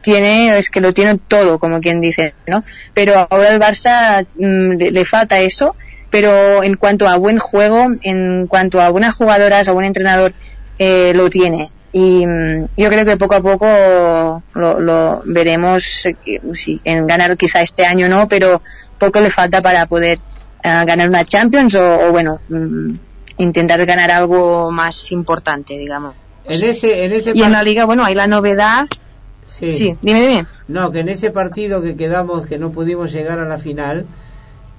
tiene, es que lo tiene todo, como quien dice, ¿no? Pero ahora el Barça mm, le, falta eso, pero en cuanto a buen juego, en cuanto a buenas jugadoras, a buen entrenador, eh, lo tiene. Y mm, yo creo que poco a poco lo, veremos eh, si en ganar quizá este año no, pero poco le falta para poder eh, ganar una Champions o, bueno, mm, intentar ganar algo más importante, digamos. En ese, en ese y en la liga, bueno, hay la novedad. Sí. dime, dime. No, que en ese partido que quedamos, que no pudimos llegar a la final,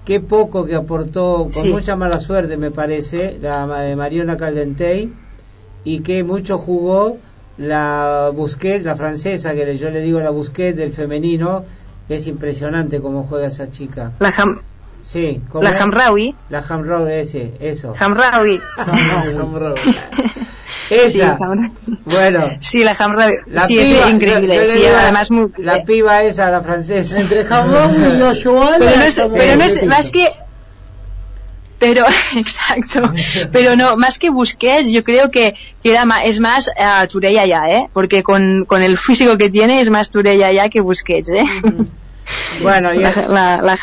qué poco que aportó, con mucha mala suerte me parece, la Mariona Caldentey, y que mucho jugó la Busquets, la francesa, que yo le digo la Busquets del femenino, que es impresionante cómo juega esa chica. La Ham Sí, ¿cómo La Hamraoui. La Hamraoui, ese, eso. Hamraoui. Esa. bueno. Sí, la Hamraoui. Sí, es increíble. sí, además muy... La piba esa, la francesa. Entre Hamraoui y Oshuala. Pero no es, pero no es más que pero exacto pero no más que Busquets yo creo que era más, es más uh, Turella ya eh porque con, con el físico que tiene es más Turella ya que Busquets eh bueno la, la, la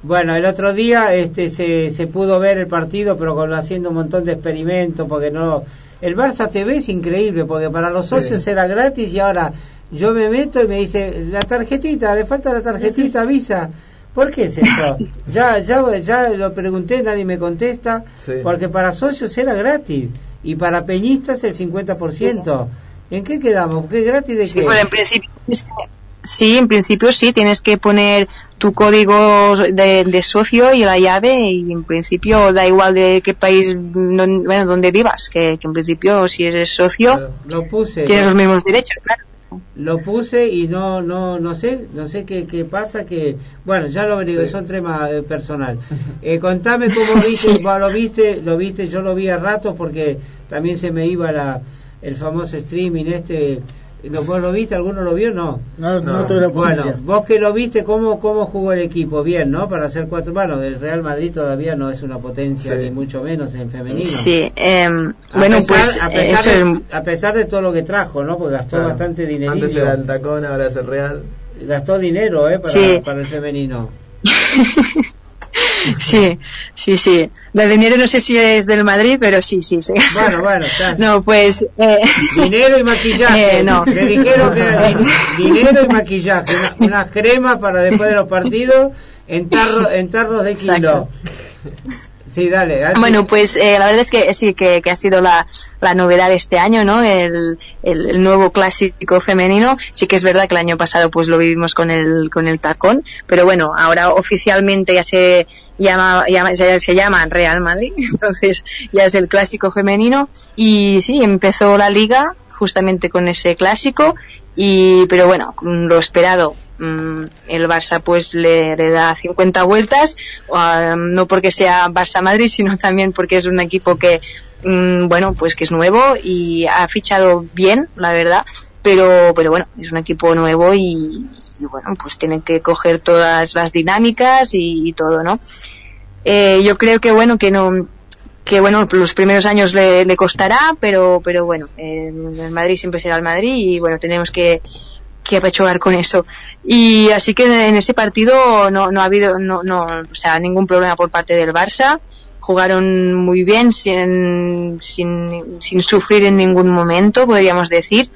bueno, el otro día este, se, se pudo ver el partido, pero con, haciendo un montón de experimentos, porque no... El Barça TV es increíble, porque para los socios era gratis y ahora yo me meto y me dice, la tarjetita, le falta la tarjetita, Visa. ¿Por qué es eso? ya, ya, ya lo pregunté, nadie me contesta, porque para socios era gratis y para peñistas el 50%. ¿En qué quedamos? ¿Qué gratis de qué? Bueno, en principio Sí, en principio sí, tienes que poner tu código de, socio y la llave y en principio da igual de qué país, bueno, donde vivas, que, en principio si eres socio lo puse, tienes los mismos derechos, claro. Lo puse y no no no sé, no sé qué, qué pasa que bueno, ya lo veré, son temas eh, personal. Eh, contame cómo viste, lo viste, lo viste, yo lo vi a ratos porque también se me iba la el famoso streaming este ¿Vos lo viste? ¿Alguno lo vio? No. No, no, no. Bueno, vos que lo viste, ¿cómo, ¿cómo jugó el equipo? Bien, ¿no? Para hacer cuatro. Bueno, el Real Madrid todavía no es una potencia, ni mucho menos en femenino. Sí, eh, bueno, pues. A pesar, de, a pesar, de, todo lo que trajo, ¿no? Porque gastó bastante dinero. Antes era el tacón, ahora es el Real. Gastó dinero, ¿eh? Para, para el femenino. sí, sí, sí. De dinero no sé si es del Madrid, pero sí, sí, sí. Bueno, bueno. No, pues... Eh, dinero y maquillaje. Eh, no. Le dijeron que dinero y maquillaje. Una, crema para después de los partidos en, tarro, en tarros de kilo. Sí, dale. Bueno, pues eh, la verdad es que sí, que, ha sido la, la, novedad de este año, ¿no? El, el, nuevo clásico femenino. Sí que es verdad que el año pasado pues lo vivimos con el, con el tacón, pero bueno, ahora oficialmente ya se llama, se llama Real Madrid, entonces ya es el clásico femenino. Y sí, empezó la liga justamente con ese clásico y pero bueno lo esperado el Barça pues le, da 50 vueltas, um, no porque sea Barça Madrid, sino también porque es un equipo que, mm, bueno, pues que es nuevo y ha fichado bien, la verdad, pero, pero bueno, es un equipo nuevo y, bueno, pues tienen que coger todas las dinámicas y, todo, ¿no? Eh, yo creo que bueno, que no, que bueno, los primeros años le, costará, pero, pero bueno, el Madrid siempre será el Madrid y bueno, tenemos que, que apechugar con eso. Y así que en ese partido no, no ha habido no, no, o sea, ningún problema por parte del Barça. Jugaron muy bien, sin, sin, sin sufrir en ningún momento, podríamos decir.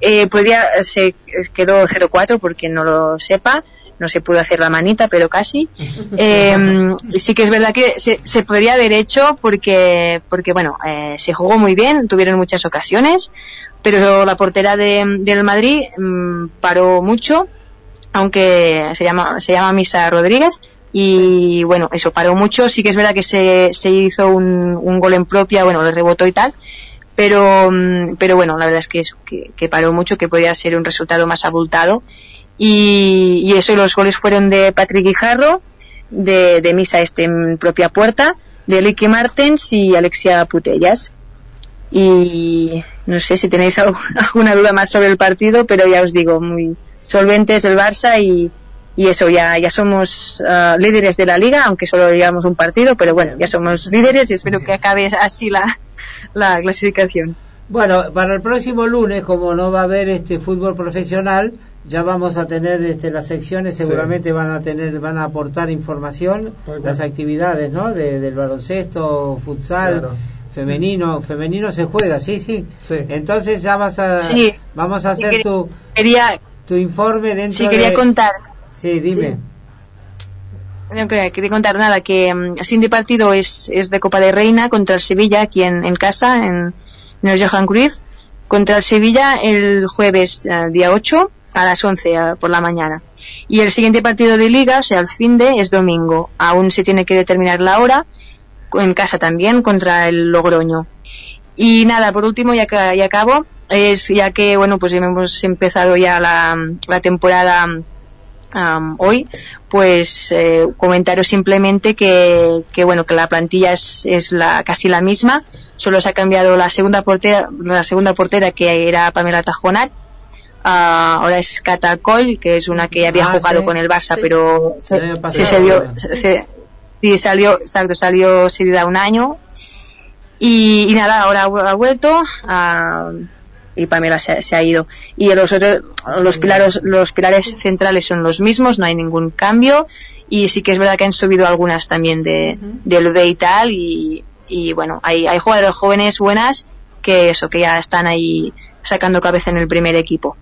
Eh, podría, se quedó 0-4 porque no lo sepa no se pudo hacer la manita, pero casi. Eh, sí que es verdad que se, se, podría haber hecho porque, porque bueno, eh, se jugó muy bien, tuvieron muchas ocasiones, pero la portera de, del Madrid mmm, paró mucho, aunque se llama, se llama Misa Rodríguez, y bueno, eso paró mucho, sí que es verdad que se, se hizo un, un gol en propia, bueno, le rebotó y tal, pero, mm, pero bueno, la verdad es que, eso, que, paró mucho, que podía ser un resultado más abultado, y, y eso, los goles fueron de Patrick Guijarro, de, de Misa este en propia puerta, de Licky Martens y Alexia Putellas. Y no sé si tenéis alguna duda más sobre el partido, pero ya os digo, muy solventes el Barça y, y eso, ya, ya somos uh, líderes de la liga, aunque solo llevamos un partido, pero bueno, ya somos líderes y espero que acabe así la, la clasificación. Bueno, para el próximo lunes, como no va a haber este fútbol profesional, ya vamos a tener este, las secciones, seguramente van a tener, van a aportar información, las actividades, ¿no? De, del baloncesto, futsal femenino femenino se juega sí sí, entonces ya vas a vamos a hacer tu quería, tu informe dentro sí quería contar. Sí dime. No quería, contar nada que um, de partido es, es de Copa de Reina contra el Sevilla aquí en, en casa en, en, el Johan Cruyff. Contra el Sevilla el jueves uh, día 8 a las 11 uh, por la mañana. Y el siguiente partido de liga o sea el fin de es domingo. Aún se tiene que determinar la hora en casa también contra el Logroño. Y nada, por último, ya, ya acabo, es ya que, bueno, pues hemos empezado ya la, la temporada hoy, pues eh, comentaros simplemente que, que, bueno que la plantilla es, es la casi la misma, solo se ha cambiado la segunda portera, la segunda portera que era Pamela Tajonar, ah, ahora es Catacol, que es una que había ah, jugado con el Barça, pero se, se, dio, se, salió, exacto, salió da un año y, y, nada, ahora ha vuelto a y Pamela se, ha ido. Y los otros, los pilares, los pilares centrales son los mismos, no hay ningún cambio. Y sí que es verdad que han subido algunas también de, del B y tal. Y, y bueno, hay, hay jugadores jóvenes buenas que eso, que ya están ahí sacando cabeza en el primer equipo.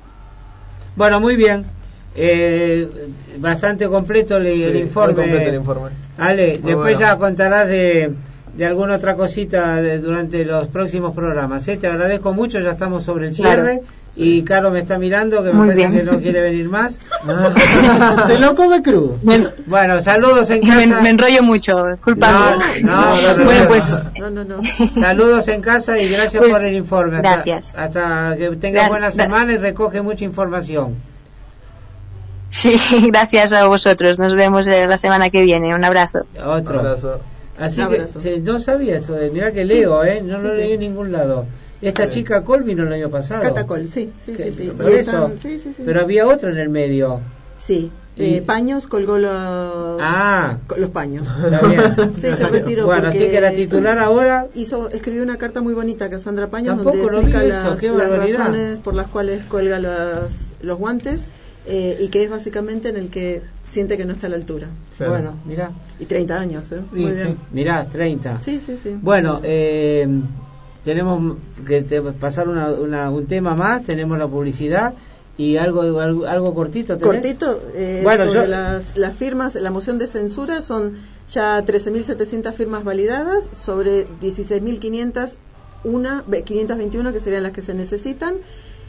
Bueno, muy bien. Eh, bastante completo el, informe. Completo el informe. Ale, después ya contarás de de alguna otra cosita durante los próximos programas. ¿eh? Te agradezco mucho, ya estamos sobre el cierre. Y Caro me está mirando, que me parece que no quiere venir más. Se lo come crudo. Bueno, saludos en casa. Me, enrollo mucho, disculpa. No, no, bueno, pues. Saludos en casa y gracias pues, por el informe. Gracias. Hasta, que tengas buena semana y recoge mucha información. Sí, gracias a vosotros. Nos vemos eh, la semana que viene. Un abrazo. Otro. Un abrazo. Así que no sabía eso de, mira que leo, ¿eh? No lo leí en ningún lado. Esta chica Col vino el año pasado. Catacol, sí, sí, sí, sí. Pero había otro en el medio. Sí, eh, paños colgó los, ah, los paños. sí, se retiró. Bueno, así que la titular ahora hizo escribió una carta muy bonita a Cassandra Paños donde explica las, las razones por las cuales cuelga los, los guantes eh, y que es básicamente en el que siente que no está a la altura. Bueno, mira. Y 30 años, ¿eh? Muy bien. Mirá, 30. Sí, sí, sí. Bueno, eh, tenemos que pasar una, un tema más, tenemos la publicidad y algo algo, algo cortito cortito eh, bueno sobre las, las firmas la moción de censura son ya 13.700 firmas validadas sobre 16.500 una 521 que serían las que se necesitan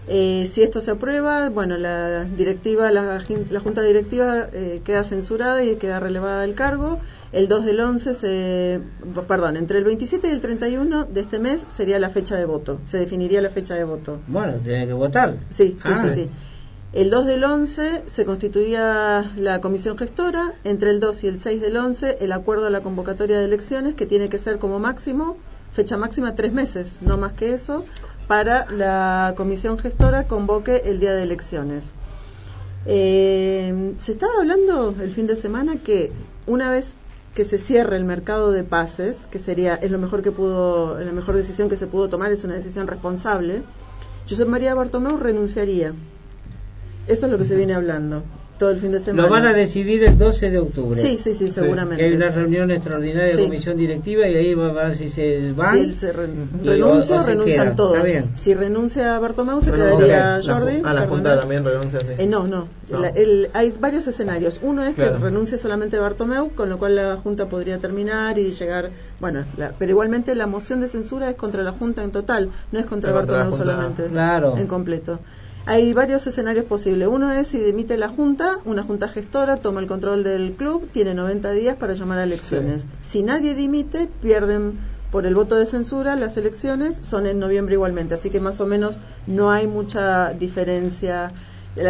eh, si esto se aprueba, bueno, la directiva, la, junta directiva eh, queda censurada y queda relevada del cargo. El 2 del 11, se, perdón, entre el 27 y el 31 de este mes sería la fecha de voto. Se definiría la fecha de voto. Bueno, tiene que votar. Sí, sí, sí, sí. El 2 del 11 se constituía la comisión gestora. Entre el 2 y el 6 del 11, el acuerdo a la convocatoria de elecciones, que tiene que ser como máximo, fecha máxima tres meses, no más que eso para la comisión gestora convoque el día de elecciones. Eh, se estaba hablando el fin de semana que una vez que se cierre el mercado de pases, que sería es lo mejor que pudo, la mejor decisión que se pudo tomar, es una decisión responsable. José María Bartomeu renunciaría. Eso es lo que se viene hablando todo el fin de semana. Lo van a decidir el 12 de octubre. Sí, sí, sí, seguramente. hay una reunión extraordinaria de comisión directiva y ahí va a ver si se van. Si él se renuncia o, renuncian todos. Si renuncia Bartomeu, se quedaría Jordi. a la Junta también renuncia, sí. Eh, no, no. el, hay varios escenarios. Uno es que renuncie solamente Bartomeu, con lo cual la Junta podría terminar y llegar. Bueno, pero igualmente la moción de censura es contra la Junta en total, no es contra Bartomeu solamente. Claro. En completo. Hay varios escenarios posibles. Uno es si dimite la Junta, una Junta gestora toma el control del club, tiene 90 días para llamar a elecciones. Si nadie dimite, pierden por el voto de censura las elecciones, son en noviembre igualmente. Así que más o menos no hay mucha diferencia.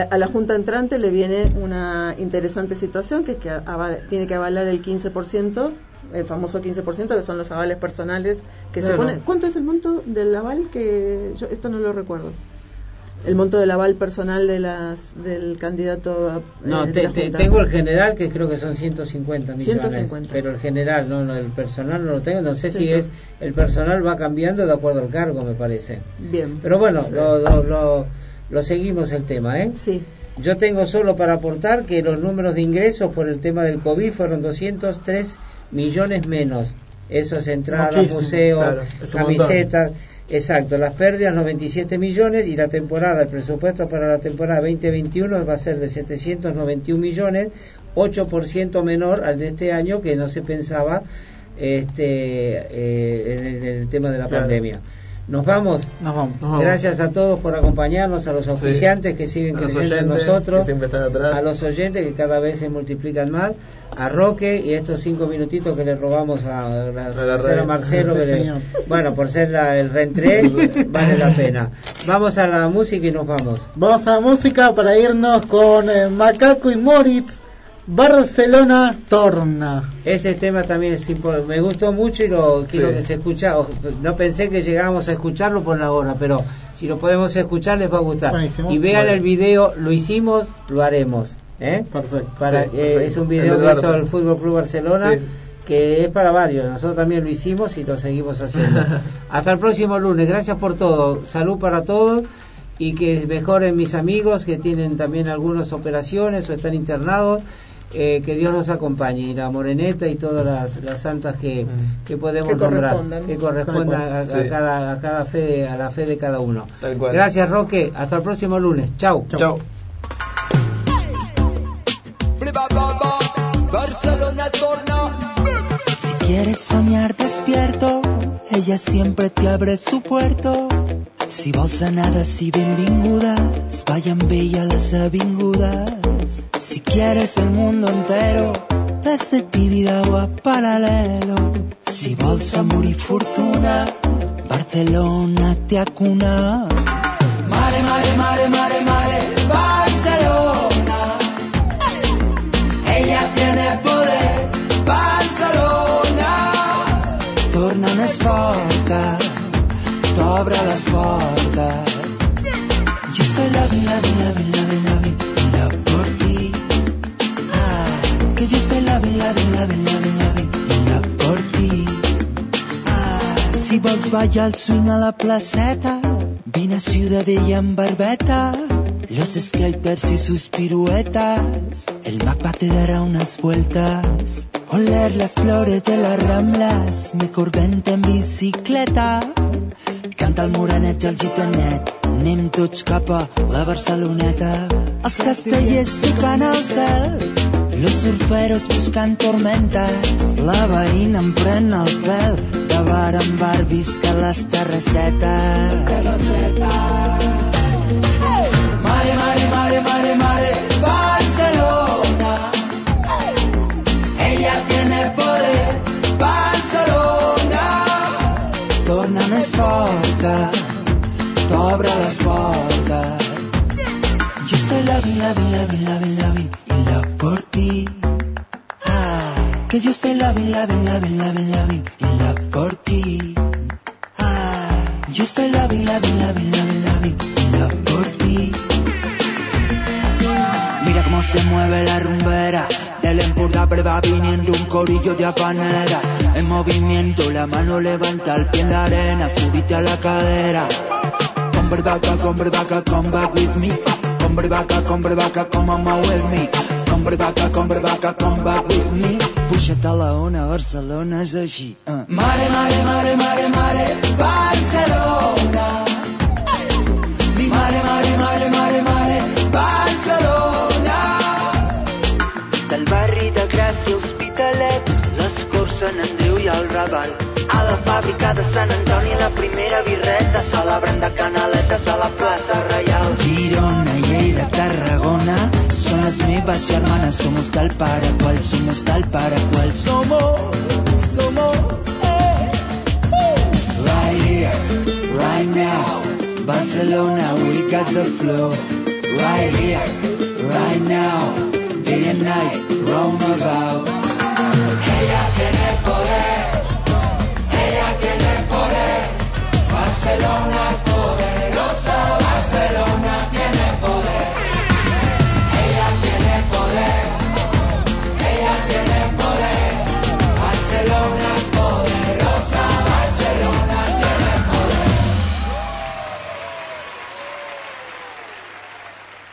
A la Junta entrante le viene una interesante situación, que es que tiene que avalar el 15%, el famoso 15%, que son los avales personales que se pone. ¿Cuánto es el monto del aval? Que yo esto no lo recuerdo el monto del aval personal de las del candidato eh, no tengo el general que creo que son 150 millones pero el general no, el personal no lo tengo no sé si es el personal va cambiando de acuerdo al cargo me parece. Bien. Pero bueno lo, lo, lo, seguimos el tema eh sí. Yo tengo solo para aportar que los números de ingresos por el tema del covid fueron 203 millones menos. Eso es entrada museo camisetas Exacto, las pérdidas 97 millones y la temporada, el presupuesto para la temporada 2021 va a ser de 791 millones, 8% menor al de este año que no se pensaba este, eh, en, el, tema de la pandemia. Nos vamos. Nos vamos. Gracias a todos por acompañarnos, a los oficiantes que siguen creciendo en nosotros, a los oyentes que cada vez se multiplican más, a Roque y estos cinco minutitos que le robamos a, Marcelo. bueno, por ser el reentré, vale la pena. Vamos a la música y nos vamos. Vamos a la música para irnos con eh, Macaco y Moritz Barcelona torna. Ese tema también me gustó mucho y lo quiero que se escucha. No pensé que llegábamos a escucharlo por la hora, pero si lo podemos escuchar les va a gustar. y vean el video, lo hicimos, lo haremos. ¿Eh? Perfecto. Para, eh, es un video que hizo el Fútbol Club Barcelona. que es para varios, nosotros también lo hicimos y lo seguimos haciendo. Hasta el próximo lunes, gracias por todo, salud para todos y que mejoren mis amigos que tienen también algunas operaciones o están internados. Eh, que Dios nos acompañe. Y la moreneta y todas las, santas que, mm. que podemos nombrar que correspondan a, cada, a cada fe a la fe de cada uno. Gracias Roque. Hasta el próximo lunes chau chau, si quieres soñar despierto ella siempre te abre su puerto si vols anar si benvingudes, vayan bella las avingudes. Si quieres el mundo entero, desde vida o a paralelo. Si vols amor y fortuna, Barcelona te acuna. Mare, mare, mare, mare, mare, Barcelona. Més forta abra las puertas. Yo estoy loving, la loving, loving, loving, love por ti. Ah, que yo estoy la loving, loving, loving, loving, love por ti. Ah, si vols ballar el swing a la placeta, vine a Ciudadella en barbeta. Los skaters y sus piruetas, el Mac te dará unas vueltas. Oler las flores de las ramblas, mejor vente en bicicleta. Canta el morenet i el gitanet, anem tots cap a la Barceloneta. Els castellers tocant al cel, los surferos buscant tormentes. La veïna em pren el pèl, de bar en bar visca les terrassetes. Les terrassetes. Mare, mare, mare, mare, mare, Barcelona. Més fort t'obre les portes. Yo estoy loving, loving, loving, loving, loving, in por ti. Ah, que yo estoy loving, loving, loving, loving, loving, in por ti. Ah, yo estoy loving, loving, loving, in love por. Se mueve la rumbera. Del Empordà va viniendo un corillo de habaneras. En movimiento, la mano levanta el pie en la arena, subite a la cadera. Come back, come back, come back with me. Come back, come back, come on with me. Come back, come back, come back with me. Puixa't a la ona, Barcelona és així. Uh. Mare, mare, mare, mare, mare, Barcelona. A la fàbrica de Sant Antoni la primera birreta celebrant de canaletes a la plaça Reial. Girona, Lleida, Tarragona són les meves germanes, somos tal para qual, somos tal para qual. Somos, somos, eh, Right here, right now, Barcelona, we got the flow. Right here, right now, day and night, roam about. Ella tiene poder. Barcelona.